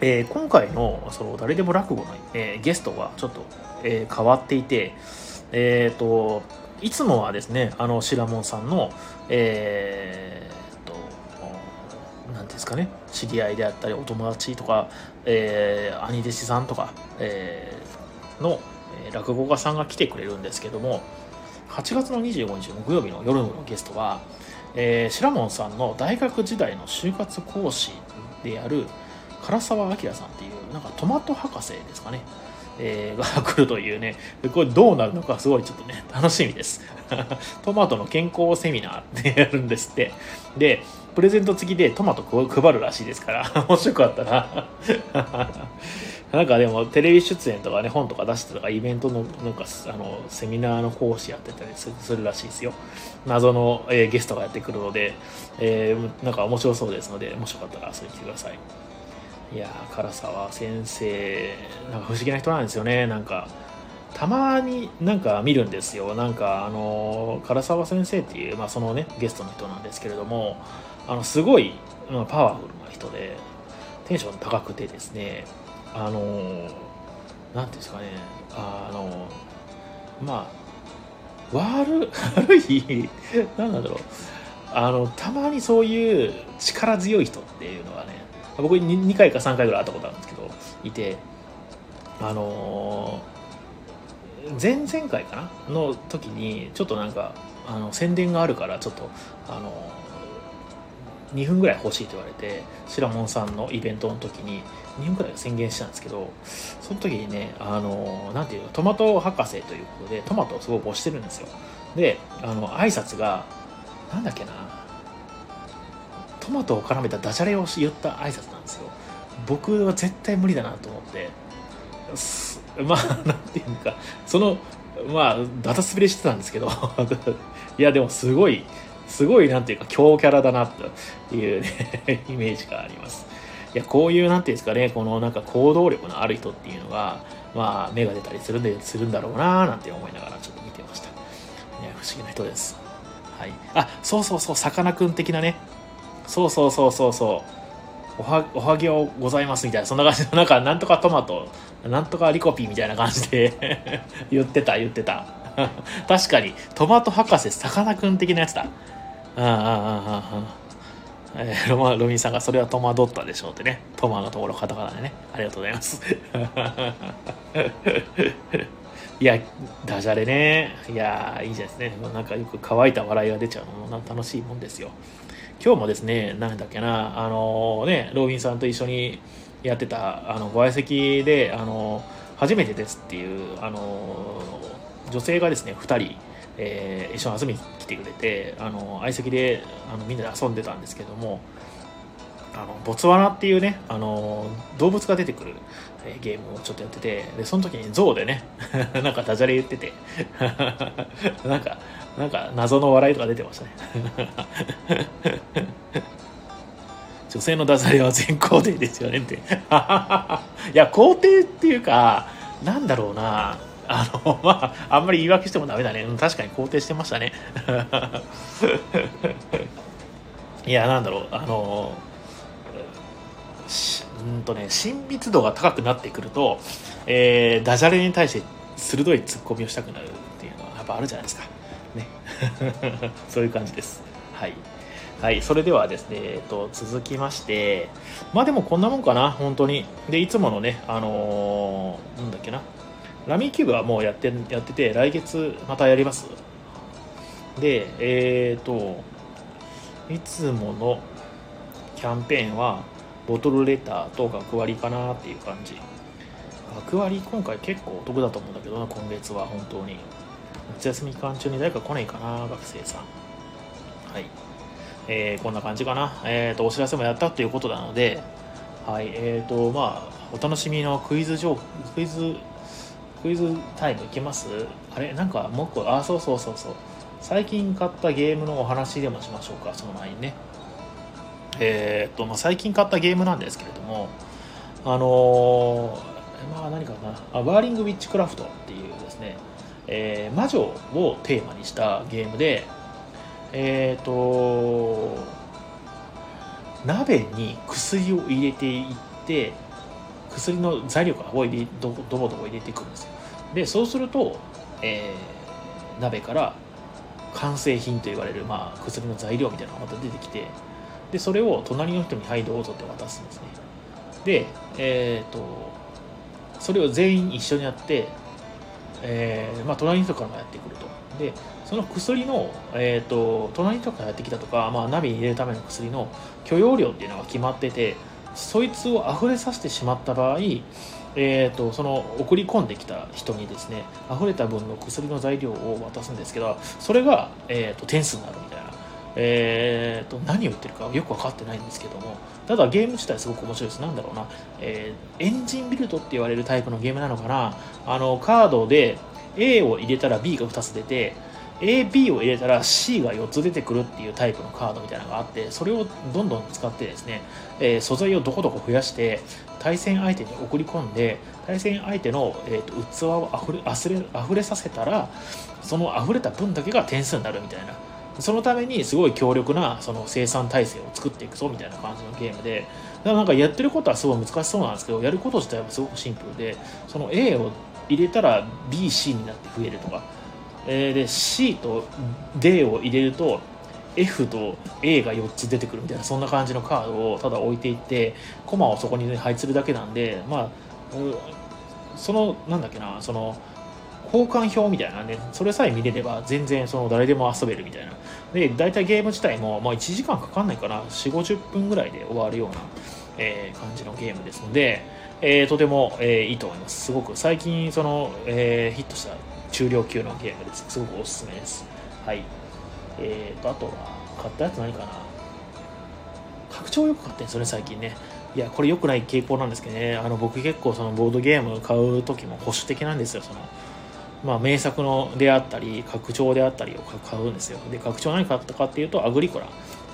えー、今回のその誰でも落語の、えゲストはちょっと、え変わっていてえっ、といつもはですねあのシラモンさんのえ何ですかね知り合いであったりお友達とか、えー、兄弟子さんとか、えー、の、落語家さんが来てくれるんですけども8月の25日木曜日の夜のゲストは、えー、白門さんの大学時代の就活講師である唐沢明さんっていうなんかトマト博士ですかね。えー、が来るというね、これどうなるのかすごいちょっとね、楽しみです。*laughs* トマトの健康セミナーってやるんですって。で、プレゼント付きでトマト配るらしいですから、もしよかったら *laughs* なんかでもテレビ出演とかね、本とか出してとかイベントのなんかあのセミナーの講師やってたりするらしいですよ。謎の、えー、ゲストがやってくるので、えー、なんか面白そうですので、もしよかったら遊びに来てください。いやー、唐沢先生、なんか不思議な人なんですよね、なんか。たまになんか見るんですよ。なんか、あの、唐沢先生っていう、まあそのね、ゲストの人なんですけれども、あの、すごい、まあ、パワフルな人で、テンション高くてですね、あのー、なんていうんですかねあのまあ悪悪い何なんだろうあのたまにそういう力強い人っていうのはね僕に 2, 回か3回ぐらい会ったことあるんですけどいてあのー、前々回かなの時にちょっとなんかあの宣伝があるからちょっとあの2分ぐらい欲しいと言われてシラモンさんのイベントの時に2分くらい宣言したんですけどその時にねあのなんていうのトマト博士ということでトマトをすごい推してるんですよ。であの挨拶がなんだっけなトマトを絡めたダジャレを言った挨拶なんですよ。僕は絶対無理だなと思って。*laughs* まあなんていうかそのまあダタ滑りしてたんですけど。*laughs* いやでもすごいすごいなんていうか強キャラだなというね *laughs* イメージがあります。いやこういうなんていうんですかねこのなんか行動力のある人っていうのがまあ芽が出たりするんでするんだろうななんて思いながらちょっと見てました、ね、不思議な人です。はい。あそうそうそうさかなクン的なねそうそうそうそう。そうおはおはぎをございますみたいな。そんな感じ。のなんかなんとかトマト。なんとかリコピーみたいな感じで。言ってた言ってた。*laughs* 確かに。トマト博士さかなクン的なやつだ。ああああああえー、ロマロミンさんがそれは戸惑ったでしょうってね。トマのところカタカナでね。ありがとうございます。*laughs* いやダジャレね。いやいいですね。なんかよく乾いた笑いが出ちゃうのも楽しいもんですよ。今日もですねなんだっけなあの、ねロービンさんと一緒にやってたあのご相席であの、初めてですっていうあの、女性がですね2人えー、一緒に遊びに来てくれてあの相席であのみんなで遊んでたんですけどもあのボツワナっていうねあの動物が出てくる、えー、ゲームをちょっとやっててでその時に象でね *laughs* なんかダジャレ言ってて *laughs* なんかなんか謎の笑いとか出てましたね *laughs* 女性のダジャレは全肯定ですよねって *laughs* いや肯定っていうかなんだろうなあの、まあ、あんまり言い訳してもダメだね。確かに肯定してましたね。*laughs* いや、なんだろう、あの、うんとね、親密度が高くなってくると、えー、ダジャレに対して鋭いツッコミをしたくなるっていうのはやっぱあるじゃないですか。*laughs* そういう感じです。はい。はい、それではですね、えっと、続きまして、まあでもこんなもんかな、本当に。で、いつものね、あのー、なんだっけな、ラミーキューブはもうやってやってて来月またやりますでえっ、ー、といつものキャンペーンはボトルレターと学割かなっていう感じ学割今回結構お得だと思うんだけどな今月は本当に夏休み期間中に誰か来ないかな学生さん。はい。えー、こんな感じかな。えっ、ー、とお知らせもやったということなのではい。えっ、ー、とまあお楽しみのクイズ上クイズクイズタイムいけます？あれ？なんかもう一個あそうそうそうそう。最近買ったゲームのお話でもしましょうかその前にね。えー、っと、まあ、最近買ったゲームなんですけれどもあのー、まあ何かな。あバーリング・ウィッチクラフトっていうですね、えー、魔女をテーマにしたゲームでえっ、と鍋に薬を入れていって薬の材料からどどぼどぼ入れていくんですよ。でそうすると、えー、鍋から完成品と言われる、まあ、薬の材料みたいなのがまた出てきてでそれを隣の人に「はいどうぞ」って渡すんですね。でえっ、ー、とそれを全員一緒にやって、えーまあ、隣の人からもやってくると。でその薬の、えーと、隣の人からやってきたとか、まあ、鍋に入れるための薬の許容量っていうのが決まっててそいつを溢れさせてしまった場合、えーと、その送り込んできた人にですね溢れた分の薬の材料を渡すんですけどそれが、えーと、点数になるみたいな、えーと、何を言ってるかよく分かってないんですけどもただゲーム自体すごく面白いです。なんだろうな、えー、エンジンビルドって言われるタイプのゲームなのかな。あのカードで A を入れたら B が2つ出て AB を入れたら C が4つ出てくるっていうタイプのカードみたいなのがあってそれをどんどん使ってですね、えー、素材をどこどこ増やして対戦相手に送り込んで対戦相手の、えーと、器をあふれあれあふれさせたらその溢れた分だけが点数になるみたいな。そのためにすごい強力なその生産体制を作っていくぞみたいな感じのゲームでだからなんかやってることはすごい難しそうなんですけどやること自体はすごくシンプルでその A を入れたら BC になって増えるとか、えー、で C と D を入れると F と A が4つ出てくるみたいなそんな感じのカードをただ置いていってコマをそこに、配置するだけなんでまあそのなんだっけなその交換表みたいな。ねそれさえ見れれば全然その誰でも遊べるみたいな。で大体ゲーム自体も、まあ、1時間かかんないかな。4 5 0分ぐらいで終わるような、えー、感じのゲームですので、えー、とても、えー、いいと思います。すごく最近その、えヒットした中量級のゲームです。すごくおすすめです。はい。えーと、あとは、買ったやつ何かな。拡張よく買ってんですよね、最近ね。いや、これ良くない傾向なんですけどね、あの僕結構そのボードゲーム買う時も保守的なんですよ、その。まあ、名作のであったり、拡張であったりを買うんですよ。で、拡張何買ったかっていうと、アグリコラ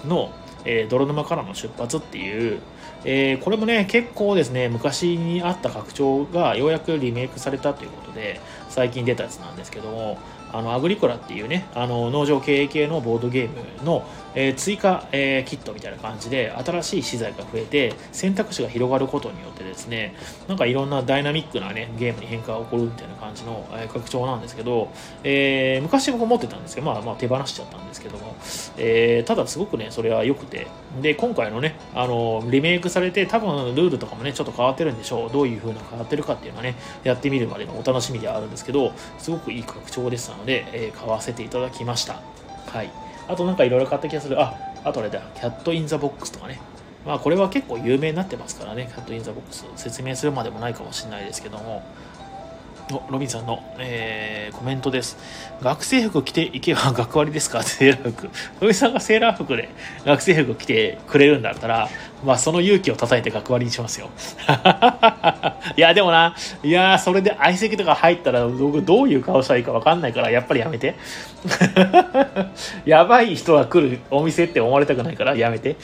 の、えー、泥沼からの出発っていう、えー、これもね、結構ですね、昔にあった拡張がようやくリメイクされたということで、最近出たやつなんですけども、あのアグリコラっていうねあの農場経営系のボードゲームの、えー、追加、えー、キットみたいな感じで新しい資材が増えて選択肢が広がることによってですねなんかいろんなダイナミックなねゲームに変化が起こるみたいな感じの、えー、拡張なんですけど、えー、昔僕持ってたんですけど、まあ、まあ手放しちゃったんですけども、えー、ただすごくねそれは良くてで今回のねあのリメイクされて多分ルールとかもねちょっと変わってるんでしょうどういう風な変わってるかっていうのはねやってみるまでのお楽しみではあるんですけどすごくいい拡張でしたので、えー、買わせていただきました。はい。あとなんかいろいろ買った気がする。ああとあれだ。キャットインザボックスとかね。まあこれは結構有名になってますからね。キャットインザボックス説明するまでもないかもしれないですけども。ロビンさんの、えー、コメントです。学生服着ていけば学割ですか？セーラー服。ロビンさんがセーラー服で *laughs* 学生服着てくれるんだったら、まあその勇気を叩いて学割にしますよ。*laughs* いや、でもな、いや、それで相席とか入ったら僕どういう顔したらいいかわかんないから、やっぱりやめて。*laughs* やばい人が来るお店って思われたくないからやめて。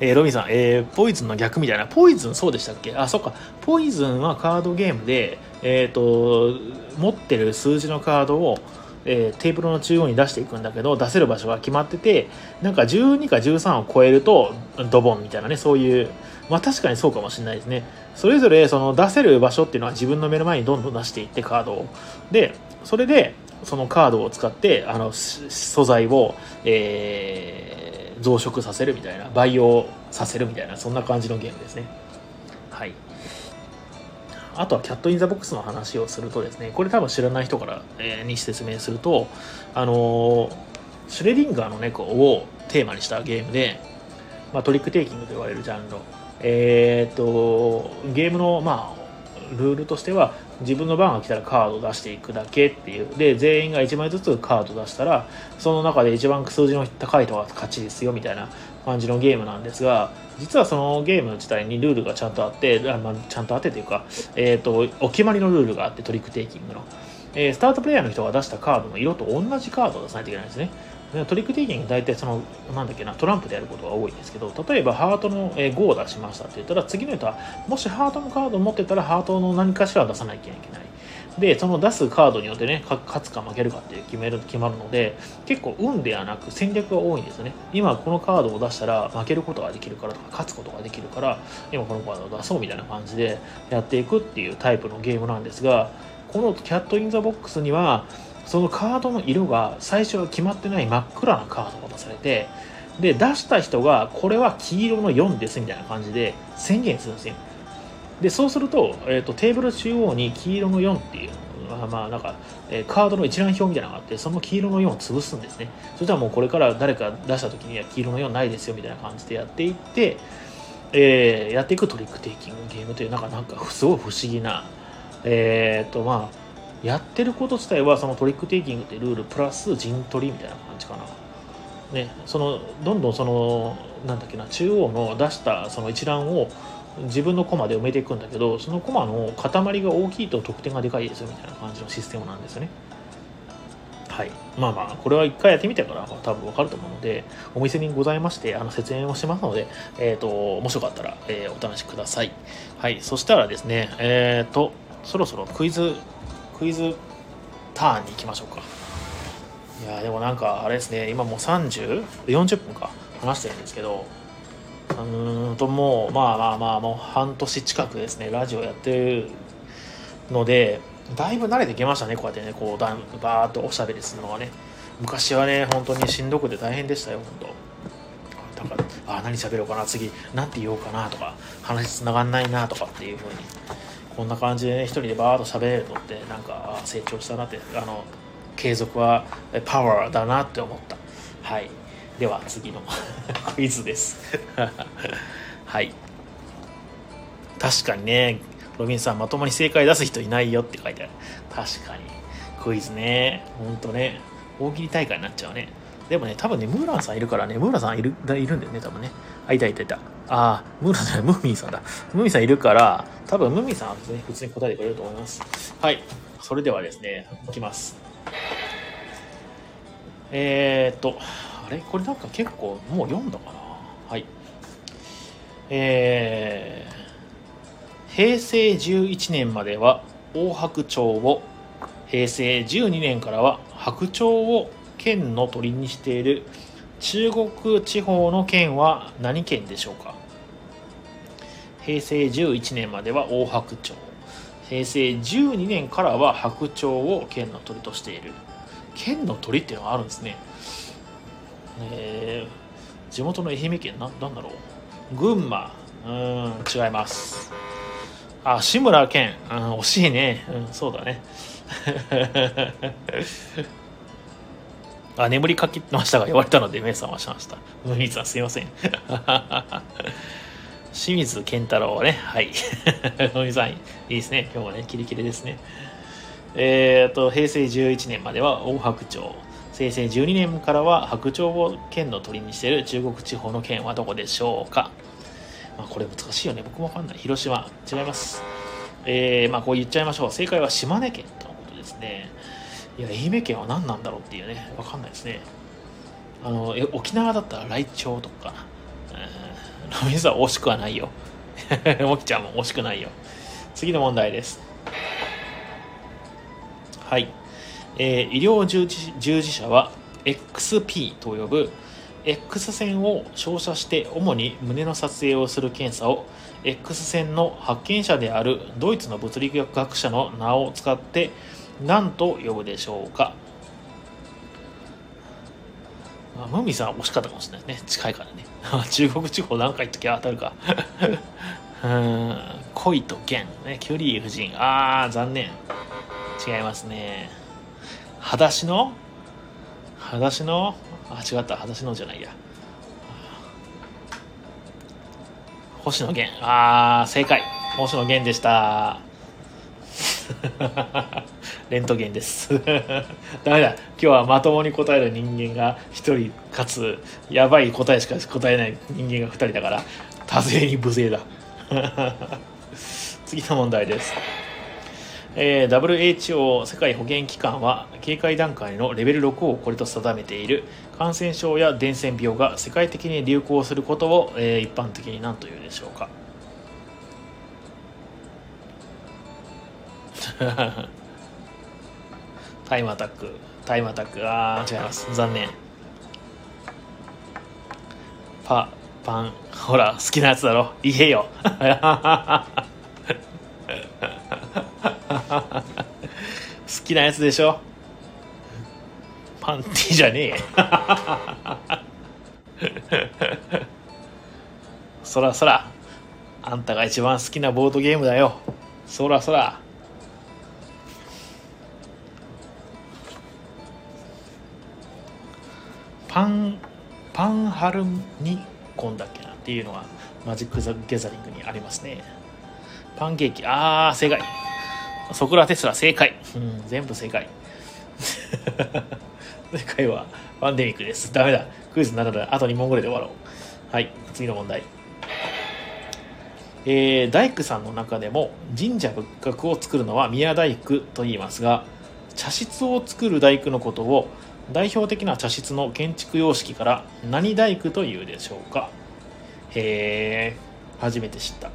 えー、ロビンさん、えー、ポイズンの逆みたいな。ポイズンそうでしたっけ？あ、そっか。ポイズンはカードゲームで、えっ、ー、と、持ってる数字のカードを、えー、テーブルの中央に出していくんだけど、出せる場所が決まってて、なんか12か13を超えると、ドボンみたいなね、そういう、まあ確かにそうかもしれないですね。それぞれその出せる場所っていうのは自分の目の前にどんどん出していってカードを。で、それで、そのカードを使って、あの、素材を、えー、増殖させるみたいな培養させるみたいなそんな感じのゲームですね。はい。あとはキャット・イン・ザ・ボックスの話をするとですねこれ多分知らない人から、えー、に説明するとあのー、シュレディンガーの猫をテーマにしたゲームで、まあ、トリックテイキングと言われるジャンルえー、っとゲームのまあルールとしては自分の番が来たらカードを出していくだけっていう。で全員が1枚ずつカード出したらその中で一番数字の高い人が勝ちですよみたいな感じのゲームなんですが実はそのゲーム自体にルールがちゃんとあってあ、まあ、ちゃんとあってというか、えーと、お決まりのルールがあってトリックテイキングの、えー、スタートプレイヤーの人が出したカードの色と同じカードを出さないといけないんですね。トリックテイキング大体その、なんだっけな、トランプでやることが多いんですけど、例えばハートの5を出しましたって言ったら、次の人は、もしハートのカードを持ってたら、ハートの何かしら出さなきゃいけない。で、その出すカードによってね、勝つか負けるかって決める決まるので、結構運ではなく戦略が多いんですよね。今このカードを出したら負けることができるからとか、勝つことができるから、今このカードを出そうみたいな感じでやっていくっていうタイプのゲームなんですが、このキャット・イン・ザ・ボックスには、そのカードの色が最初は決まってない真っ暗なカードが出されてで出した人がこれは黄色の4ですみたいな感じで宣言するんですよ。でそうすると,、えーと、テーブル中央に黄色の4っていうまあまあなんか、え、カードの一覧表みたいなのがあってその黄色の4を潰すんですね。そしたらもうこれから誰か出した時には黄色の4ないですよみたいな感じでやっていって、えー、やっていくトリックテイキングゲームというなんかなんかすごい不思議なえっ、とまあやってること自体はそのトリックテイキングってルールプラス陣取りみたいな感じかな。ね、そのどんどんそのなんだっけな中央の出したその一覧を自分のコマで埋めていくんだけどそのコマの塊が大きいと得点がでかいですよみたいな感じのシステムなんですよね。はい、まあまあこれは一回やってみてから多分わかると思うのでお店にございましてあの説明をしますので、えーと、もしよかったら、えー、お試しください。はい、そしたらですねえっ、ー、とそろそろクイズクイズターンに行きましょうか。いやでもなんかあれですね今もう3040分か話してるんですけどうーんともうまあまあまあもう半年近くですねラジオやってるのでだいぶ慣れてきましたねこうやってねこうだんバーっとおしゃべりするのはね。昔はね本当にしんどくて大変でしたよ本当。だからあ何喋ろうかな次何て言おうかなとか話つながんないなとかっていう風にこんな感じでね一人でバーっと喋れるのってなんか成長したなってあの継続はパワーだなって思った。はい。では次の *laughs* クイズです。*laughs* はい。確かにねロビンさんまともに正解出す人いないよって書いてある。確かに。クイズね。ほんとね。大喜利大会になっちゃうね。でもね多分ねムーランさんいるからねムーランさんいるいるんだよね多分ね。あいたいたいた。ああムーランさんムーミンさんだ。ムーミンさんいるから多分ムーミンさんは普通に普通に答えてくれると思います。はい。それではですねいきます。えー、っとあれ？これなんか結構もう読んだかな？はい。えー、平成11年までは大白鳥を平成12年からは白鳥を県の鳥にしている中国地方の県は何県でしょうか？平成11年までは大白鳥。平成12年からは白鳥を県の鳥としている。県の鳥っていうのがあるんですね。えー、地元の愛媛県ななんだろう？群馬。うん違います。あ志村けん、うん、惜しいね、うん、そうだね。あ眠りかけましたが言われたので目覚ましました。ムーさんすいません。*laughs* 清水健太郎ねはい。*laughs* ムーさんいいですね。今日もねキリキリですね。えっ、と平成11年までは大白鳥。平成12年からは白鳥を県の鳥にしている中国地方の県はどこでしょうか、まあ、これ難しいよね。僕もわかんない。広島違います。えー、まあこう言っちゃいましょう。正解は島根県とのことですね。いや愛媛県は何なんだろうっていうねわかんないですね。あのえ沖縄だったらライチョウとか。ロビンさん惜しくはないよ。*laughs* モキちゃんも惜しくないよ。次の問題です。はい。えー、医療従事従事者は XP と呼ぶ X 線を照射して主に胸の撮影をする検査を X 線の発見者であるドイツの物理学者の名を使って何と呼ぶでしょうか。あムーミンさん惜しかったかもしれないね。近いからね。*laughs* 中国地方何回行っときゃ当たるか。*laughs* うん。恋と剣ね。キュリー夫人。ああ残念。違いますね。裸足の？裸足の？あ違った。裸足のじゃないや。星野源。あー正解。星野源でした。*laughs* レントゲンです。*laughs* ダメだ。今日はまともに答える人間が1人かつ。やばい答えしか答えない人間が2人だから多勢に無勢だ。*laughs* 次の問題です。えー、WHO 世界保健機関は警戒段階のレベル6をこれと定めている。感染症や伝染病が世界的に流行することを、えー、一般的に何というでしょうか。*laughs* タイムアタック。タイムアタック。あー違います。残念。パパン。ほら好きなやつだろ。言えよ。*laughs* 好きなやつでしょ。パンティじゃねえ。*laughs* そらそら。あんたが一番好きなボードゲームだよ。そらそら。パンパンハルニコンだっけな？っていうのがマジック・ザギャザリングにありますねパンケーキああ正解ソクラテスラ正解。うん、全部正解。*laughs* 正解はパンデミックです。ダメだ。クイズなったらあと2問ぐらいで終わろう。はい、次の問題。えー、大工さんの中でも神社仏閣を作るのは宮大工と言いますが茶室を作る大工のことを代表的な茶室の建築様式から何大工というでしょうか。へえ初めて知った。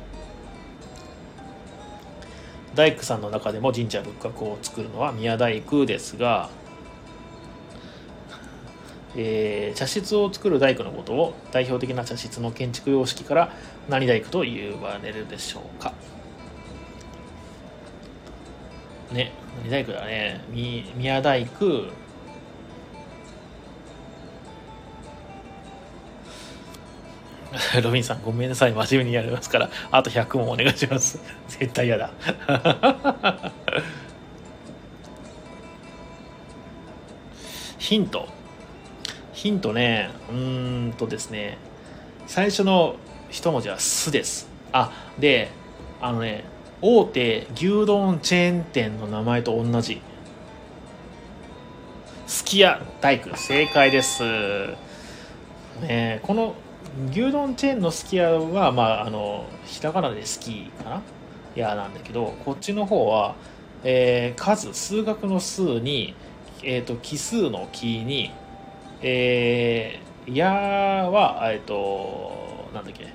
大工さんの中でも神社仏閣を作るのは宮大工ですがえー茶室を作る大工のことを代表的な茶室の建築様式から何大工と言われるでしょうか。ね何大工だね。宮大工。*laughs* ロビンさんごめんなさい。真面目にやりますから。あと100問お願いします。*laughs* 絶対嫌だ。*laughs* ヒント。ヒントね。うんとですね。最初の一文字は「す」です。あであのね大手牛丼チェーン店の名前と同じ。すき家大工正解です。ねこの牛丼チェーンのすき家はまああのひらがなで好きかな。やなんだけどこっちの方は、えー数数学の数に、えー、と奇数の奇にえー、やはえっ、となんだっけ、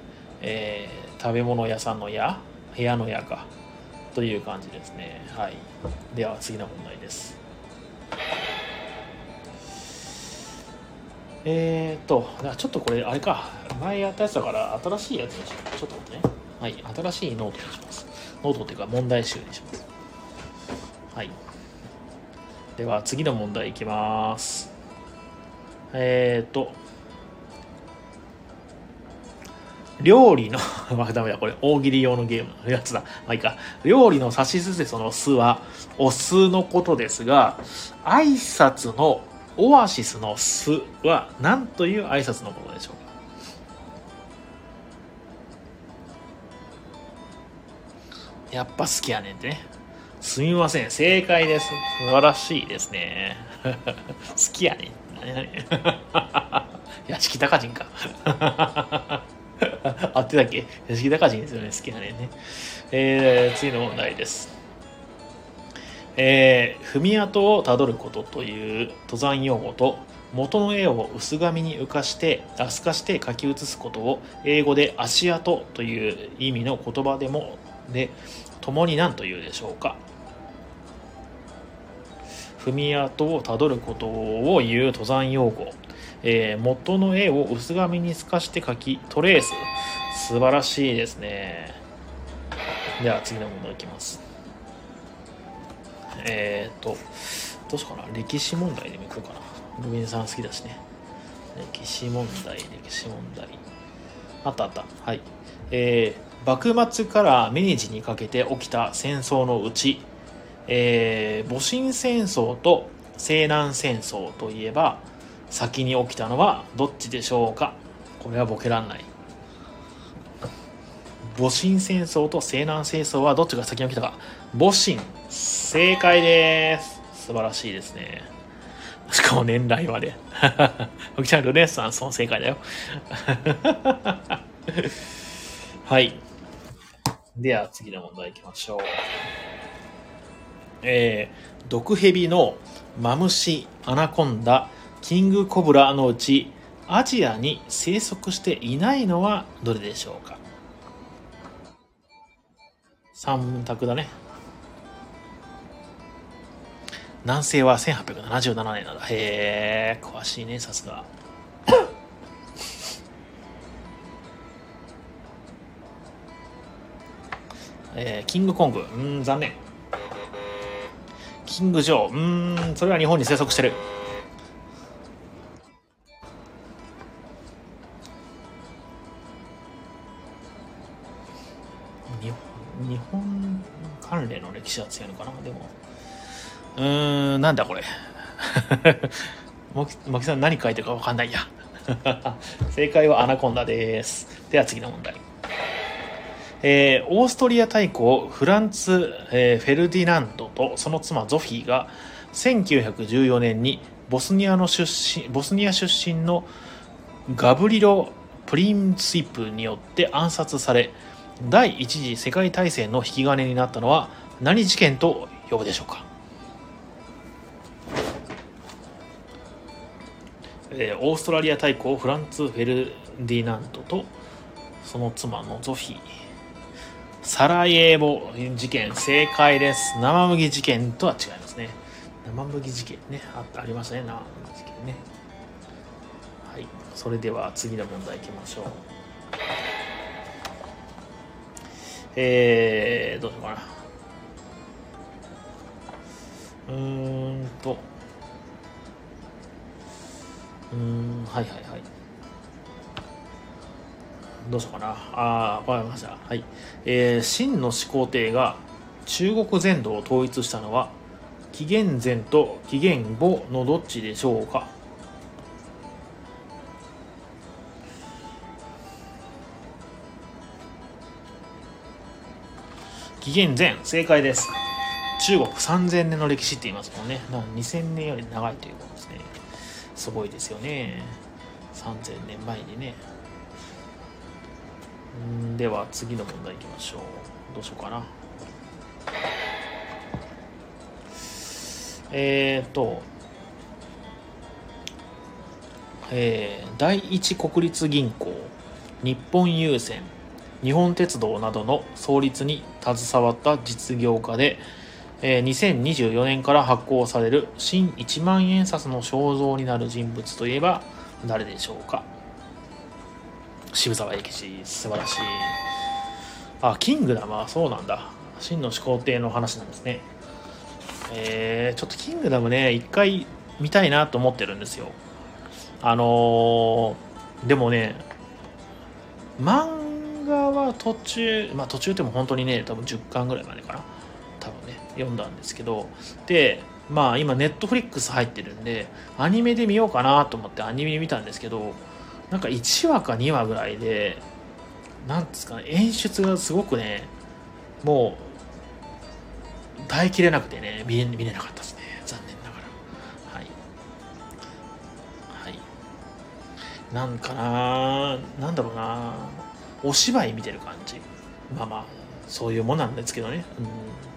えー食べ物屋さんの屋部屋の屋かという感じですね。はい。では次の問題です。えー、っとあちょっとこれあれか。前やったやつだから新しいやつにしよう。ちょっと待ってね。はい。新しいノートにします。ノートっていうか問題集にします。はい。では次の問題いきます。えー、っと料理の *laughs* まあダメだ。これ大喜利用のゲームのやつだ。まあいいか。料理のさしすせそのすはお酢のことですが挨拶のオアシスのすは何という挨拶のことでしょうか？やっぱ好きやねんってね。すみません正解です。素晴らしいですね。*laughs* 好きやねん。何々。*laughs* 屋敷隆人か。*laughs* 合ってたっけ？屋敷隆人ですよね。好きやねんね。えー、次の問題です。えー踏み跡をたどることという登山用語と元の絵を薄紙に浮かして透かして書き写すことを英語で足跡という意味の言葉でもで共に何というでしょうか。踏み跡をたどることを言う登山用語、えー元の絵を薄紙に透かして描きトレース。素晴らしいですね。では次の問題いきます。えー、とどうしようかな？歴史問題でもいこうかな。ルビンさん好きだしね。歴史問題歴史問題。あったあった。はい。えー、幕末から明治にかけて起きた戦争のうちえー、戊辰戦争と西南戦争といえば先に起きたのはどっちでしょうか？これはボケらんない。戊辰戦争と西南戦争はどっちが先に起きたか？戊辰。正解です。素晴らしいですね。しかも年代まで。おきちゃんルネッサンスの正解だよ。*laughs* はい。では次の問題いきましょう。えー、毒蛇のマムシ、アナコンダ、キングコブラのうちアジアに生息していないのはどれでしょうか？3択だね。南西は1877年なんだへえ詳しいねさすが *coughs* えー、キングコングうん残念キングジョー。うん、それは日本に生息してる。日本日本関連の歴史は強いのかなでも。うーん、なんだこれ。*laughs* もきさん何書いてるかわかんないや。*laughs* 正解はアナコンダです。では次の問題。えーオーストリア大公フランツ、えーフェルディナンドとその妻ゾフィーが1914年にボスニアの出身ボスニア出身のガブリロ・プリンツィプによって暗殺され第一次世界大戦の引き金になったのは何事件と呼ぶでしょうか、オーストラリア大公フランツ・フェルディナンドとその妻のゾフィー。サライエボ事件正解です。生麦事件とは違いますね。生麦事件ね。あありますね。生麦事件ね。はい。それでは次の問題いきましょう。えー、どうしようかな。うーんと。うんはいはいはい。どうしようかな。ああわかりました。はい。えー、秦の始皇帝が中国全土を統一したのは紀元前と紀元後のどっちでしょうか？紀元前正解です。中国3000年の歴史って言いますもんね。だから2000年より長いということですね。すごいですよね。3000年前にね。んでは次の問題いきましょう。どうしようかな。えっ、とえー、第一国立銀行日本郵船日本鉄道などの創立に携わった実業家で、えー、2024年から発行される新1万円札の肖像になる人物といえば誰でしょうか？渋沢栄吉素晴らしい。あキングダム。はそうなんだ。真の始皇帝の話なんですね。えー、ちょっとキングダムね一回見たいなと思ってるんですよ。あのー、でもね漫画は途中まあ途中でも本当にね多分10巻ぐらいまでかな。多分ね読んだんですけど。でまあ今ネットフリックス入ってるんでアニメで見ようかなと思ってアニメ見たんですけどなんか1話か2話ぐらいでなんですかね演出がすごくねもう耐えきれなくてね見れ見れなかったですね残念ながら。はい。はい。なんかななんだろうなお芝居見てる感じ。まあまあそういうもんなんですけどね。うん。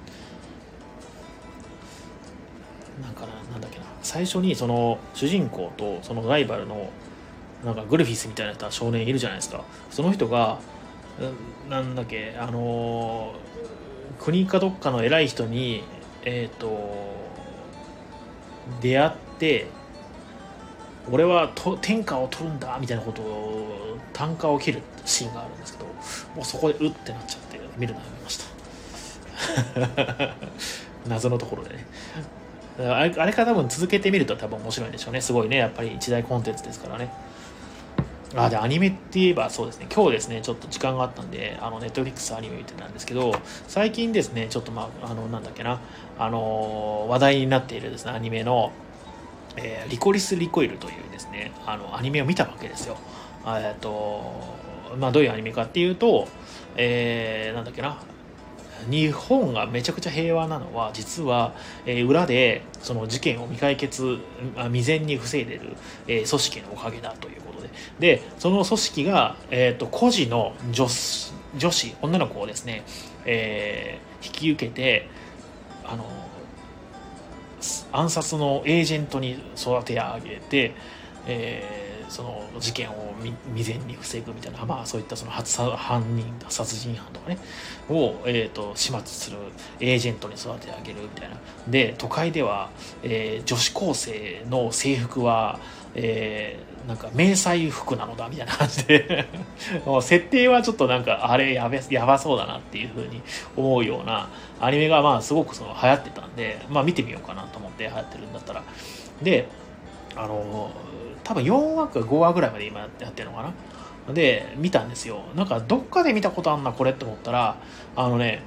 なんかななんだっけな最初にその主人公とそのライバルのなんかグルフィスみたいな少年いるじゃないですか。その人がなんだっけあの国かどっかの偉い人にえっ、ー、と出会って俺はと天下を取るんだみたいなことを単価を切るシーンがあるんですけどもうそこでうってなっちゃって見るのやめました。*laughs* 謎のところでね。あれあれから多分続けてみると多分面白いんでしょうね。すごいね。やっぱり一大コンテンツですからね。あ、で、アニメって言えばそうですね、今日ですね、ちょっと時間があったんで、あの、ネットフリックスアニメ見てたんですけど、最近ですね、ちょっとまあ、あの、なんだっけな、あの、話題になっているですね、アニメの、えー、リコリス・リコイルというですね、あの、アニメを見たわけですよ。えっと、まあ、どういうアニメかっていうと、えー、なんだっけな、日本がめちゃくちゃ平和なのは実は、えー、裏でその事件を未解決あ未然に防いでる、えー、組織のおかげだということで。でその組織が、えーと、孤児の女女子女の子をですね、えー、引き受けてあの暗殺のエージェントに育て上げて、えーその事件を未然に防ぐみたいな、まあ、そういったその犯人殺人犯とかねを、えーと、始末するエージェントに育ててあげるみたいな。で都会では、えー、女子高生の制服は、えー、なんか迷彩服なのだみたいな感じで *laughs* 設定はちょっとなんかあれやべやばそうだなっていうふうに思うようなアニメがまあすごくその流行ってたんで、まあ、見てみようかなと思って流行ってるんだったら。であの多分4話か5話ぐらいまで今やってるのかな？で見たんですよ。なんかどっかで見たことあんなこれって思ったらあのね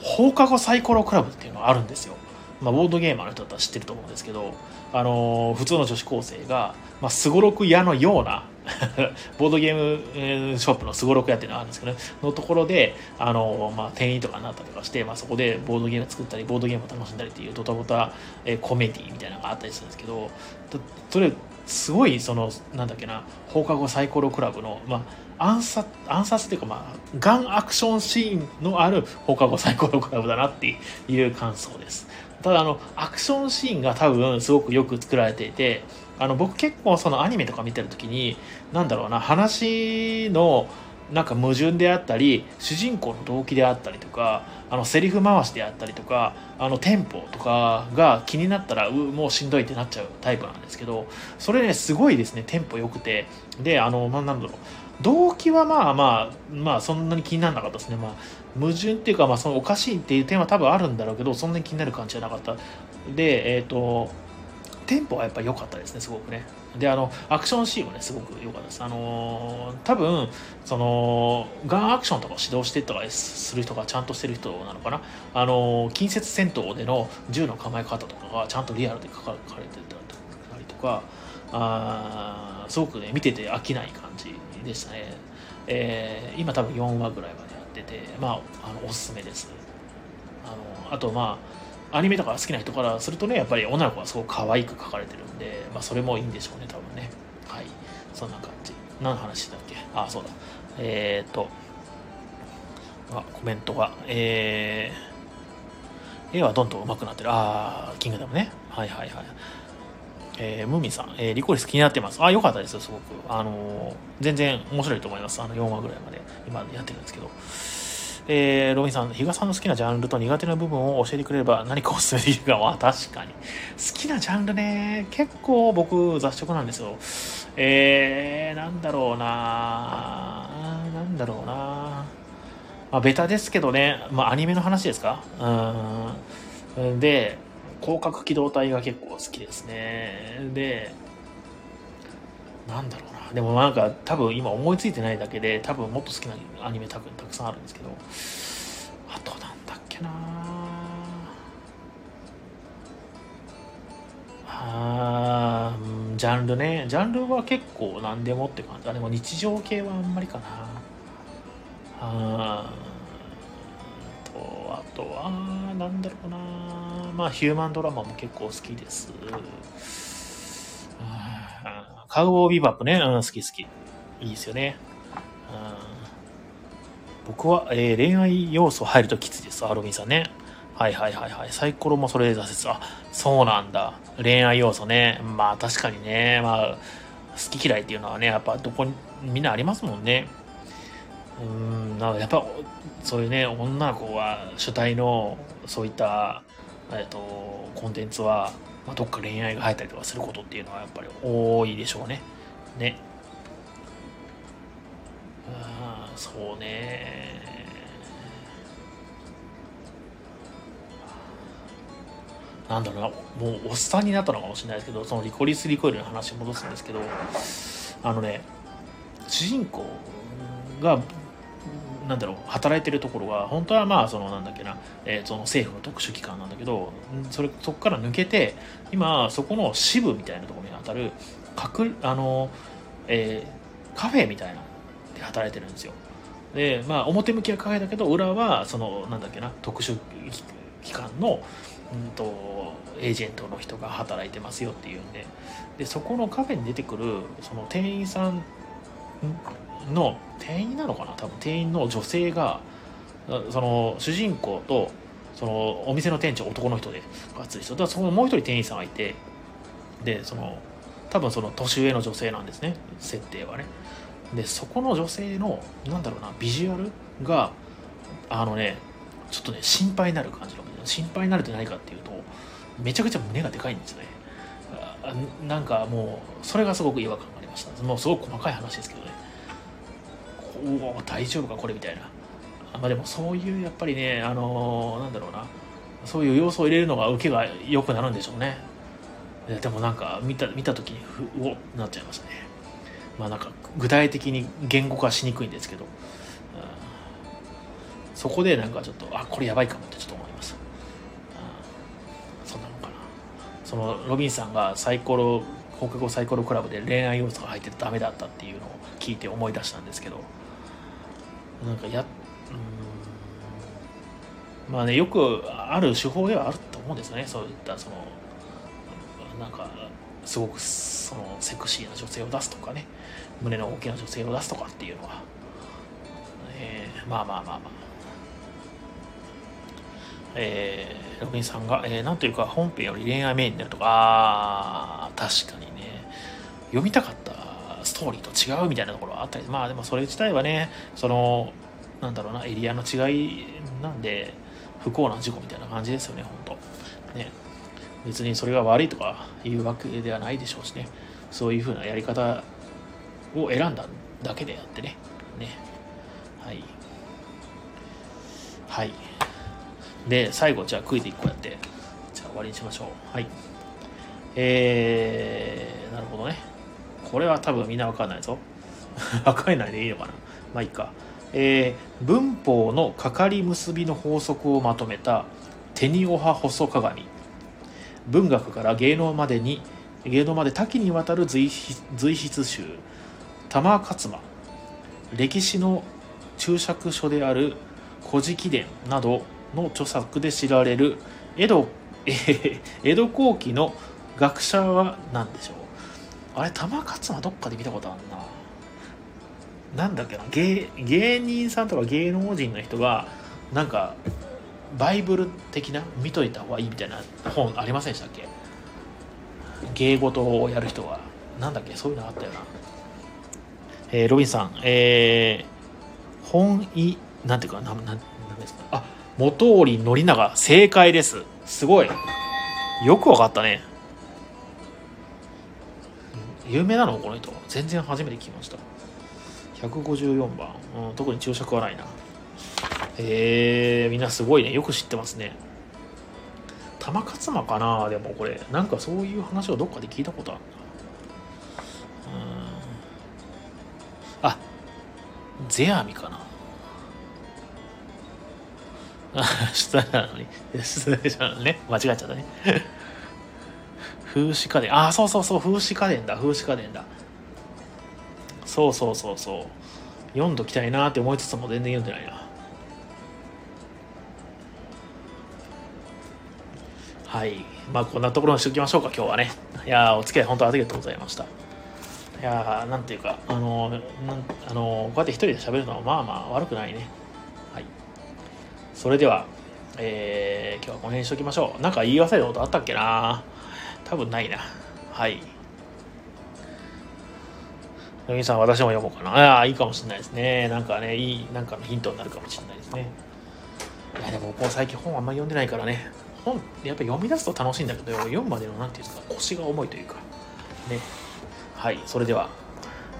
放課後サイコロクラブっていうのがあるんですよ。まあ、ボードゲーマーの人だったら知ってると思うんですけど、あのー、普通の女子高生がすごろく屋のような *laughs* ボードゲームショップのすごろく屋っていうのがあるんですけど、ね、のところで、あのー、まあ、店員とかになったりとかして、まあ、そこでボードゲーム作ったりボードゲームを楽しんだりっていうドタボタ、えー、コメディみたいなのがあったりするんですけどそれすごいそのなんだっけな放課後サイコロクラブの、まあ、暗殺暗殺っていうかまあガンアクションシーンのある放課後サイコロクラブだなっていう感想です。ただあのアクションシーンが多分すごくよく作られていてあの僕結構そのアニメとか見てる時に何だろうな話のなんか矛盾であったり主人公の動機であったりとかあのセリフ回しであったりとかあのテンポとかが気になったらうもうしんどいってなっちゃうタイプなんですけどそれねすごいですねテンポ良くて。であの、まあ、なんだろう動機はまあまあまあそんなに気にならなかったですね。まあ矛盾っていうかまあそのおかしいっていう点は多分あるんだろうけどそんなに気になる感じじゃなかった。でえっ、ー、とテンポはやっぱ良かったですねすごくね。であのアクションシーンもねすごく良かったです。あのー、多分そのガンアクションとか指導してとかする人がちゃんとしてる人なのかな。あのー、近接戦闘での銃の構え方とかがちゃんとリアルで書かれてたりとかあすごくね見てて飽きない感じでしたね、えー、今多分4話ぐらいまでやっててまああのおすすめです。あのあとまあアニメとか好きな人からするとねやっぱり女の子がすごく可愛く描かれてるんで、まあ、それもいいんでしょうね多分ね。はい。そんな感じ。何の話だっけ？あそうだ。えー、っと。あコメントが。えー、絵はどんどん上手くなってる。ああキングダムね。はいはいはい。えー、ムーミンさん、えー、リコリス気になってます。あ、よかったですよ、すごく。あのー、全然面白いと思います。あの、4話ぐらいまで今やってるんですけど。えー、ロビンさん、比嘉さんの好きなジャンルと苦手な部分を教えてくれれば何かおすすめできるか。まあ、確かに。好きなジャンルね、結構僕雑食なんですよ。えー、なんだろうななんだろうなまあ、ベタですけどね、まあ、アニメの話ですか？うん。で、広角機動隊が結構好きですね。で、なんだろうな。でもなんか多分今思いついてないだけで多分もっと好きなアニメ多分たくさんあるんですけど。あとなんだっけな。あジャンルね。ジャンルは結構何でもって感じ。あでも日常系はあんまりかな。あとあとはなんだろうな。まあヒューマンドラマも結構好きです。カウボービバップね、うん、好き好き。いいですよね。うん、僕は、えー、恋愛要素入るときついです、アロミンさんね。はいはいはいはい。サイコロもそれで挫折。あ、そうなんだ。恋愛要素ね。まあ確かにね。まあ、好き嫌いっていうのはね、やっぱどこに、みんなありますもんね。うん、なんかやっぱ、そういうね、女の子は主体の、そういった、えっと、コンテンツは、まあ、どっか恋愛が入ったりとかすることっていうのはやっぱり多いでしょうね。ね。ああそうね。なんだろうな、もうおっさんになったのかもしれないですけど、そのリコリス・リコイルの話戻すんですけど、あのね、主人公がなんだろう働いてるところが本当はまあそのなんだっけな、えー、その政府の特殊機関なんだけどそれそこから抜けて今そこの支部みたいなところに当たる隠あの、えー、カフェみたいなで働いてるんですよ。でまあ表向きはカフェだけど裏はそのなんだっけな特殊機関の、うんと、エージェントの人が働いてますよっていうんで。でそこのカフェに出てくるその店員さんの店員なのかな？多分店員の女性がその主人公とそのお店の店長男の人で熱い人だそのもう一人店員さんがいてでその多分その年上の女性なんですね設定はね。でそこの女性のなんだろうなビジュアルがあのねちょっとね心配になる感じの心配になるって何かっていうとめちゃくちゃ胸がでかいんですね。なんかもうそれがすごく違和感がありました。もうすごく細かい話ですけどね。おお大丈夫かこれみたいな。まあでもそういうやっぱりねあのー、なんだろうな。そういう要素を入れるのが受けが良くなるんでしょうね。でもなんか見た見た時にうおっなっちゃいましたね。まあなんか具体的に言語化しにくいんですけど、うん、そこでなんかちょっとあこれやばいかもってちょっと思います、うん、そんなのかな。そのロビンさんがサイコロ放課後サイコロクラブで恋愛要素が入っててダメだったっていうのを聞いて思い出したんですけど。なんかやうん。まあねよくある手法ではあると思うんですよね。そういったそのなんかすごくそのセクシーな女性を出すとかね。胸の大きな女性を出すとかっていうのは、えー、まあまあまあまあ。えー、ロビンさんが、えー、なんというか本編より恋愛メインになるとか、あ確かにね、読みたかったトーリーと違うみたいなところはあったりまあでもそれ自体はねそのなんだろうなエリアの違いなんで不幸な事故みたいな感じですよね本当。ね。別にそれが悪いとかいうわけではないでしょうしね。そういうふうなやり方を選んだだけであってね。ね。はい。はい。で最後じゃあクイズ1個やってじゃあ終わりにしましょう。はい。えー、なるほどね。これは多分みんなわかんないぞ。*laughs* わかんないでいいのかな。まあいいか。えー、文法のかかり結びの法則をまとめたテニオハ細鏡。文学から芸能までに芸能まで多岐にわたる随筆集。玉勝間。歴史の注釈書である「古事記伝」などの著作で知られる江戸,、えー、江戸後期の学者は何でしょう？あれ玉勝間どっかで見たことあるな。なんだっけな芸芸人さんとか芸能人の人がなんかバイブル的な見といた方がいいみたいな本ありませんでしたっけ？芸事をやる人は。なんだっけ？そういうのあったよな。えー、ロビンさんえー、本意なんていうかなななんですか？あ元織宣長正解です。すごい。よくわかったね。有名なのこの人。全然初めて聞きました。154番、うん、特に注釈はないな。えー、みんなすごいね。よく知ってますね。玉勝間かな？でもこれ。なんかそういう話をどっかで聞いたことあるな。あゼアミかな。失礼なのに失礼じゃんね間違えちゃったね風刺家電あそうそうそう風刺家電だ。風刺家電だ。そうそうそうそう。読んどきたいなって思いつつも全然読んでないな。はい。まあこんなところにしておきましょうか今日はね。いやお付き合い本当ありがとうございました。いやなんていうかあのなんあのこうやって一人で喋るのはまあまあ悪くないね。はい。それではえー、今日はこの辺にしておきましょう。なんか言い忘れたことあったっけな多分ないなはい野木さん、私も読もうかな。ああ、いいかもしれないですね。なんかね、いい、なんかのヒントになるかもしれないですね。いや、でも、もう最近本あんまり読んでないからね。本、やっぱ読み出すと楽しいんだけど、読むまでの、なんていうんですか、腰が重いというか。ね。はい、それでは、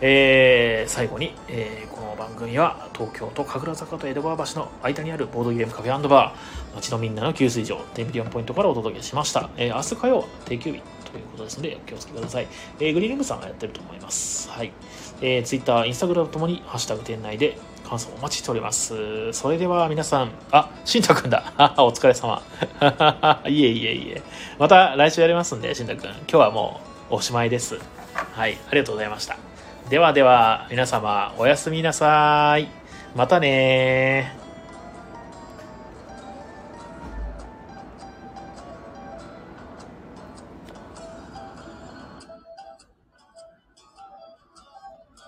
えー、最後に、えー、この番組は東京と神楽坂と江戸川橋の間にあるボードゲームカフェバー街のみんなの給水場テンビリオンポイントからお届けしました、えー、明日火曜は定休日ということですのでお気をつけください、えー、グリーンルームさんがやってると思います。はい、えー、Twitter、Instagram ともにハッシュタグ店内で感想お待ちしております。それでは皆さんあしんたくんだ。*laughs* お疲れ様。*laughs* いえいえいえ。また来週やりますんでしんたくん。今日はもうおしまいです。はい。ありがとうございました。ではでは皆様おやすみなさい。またね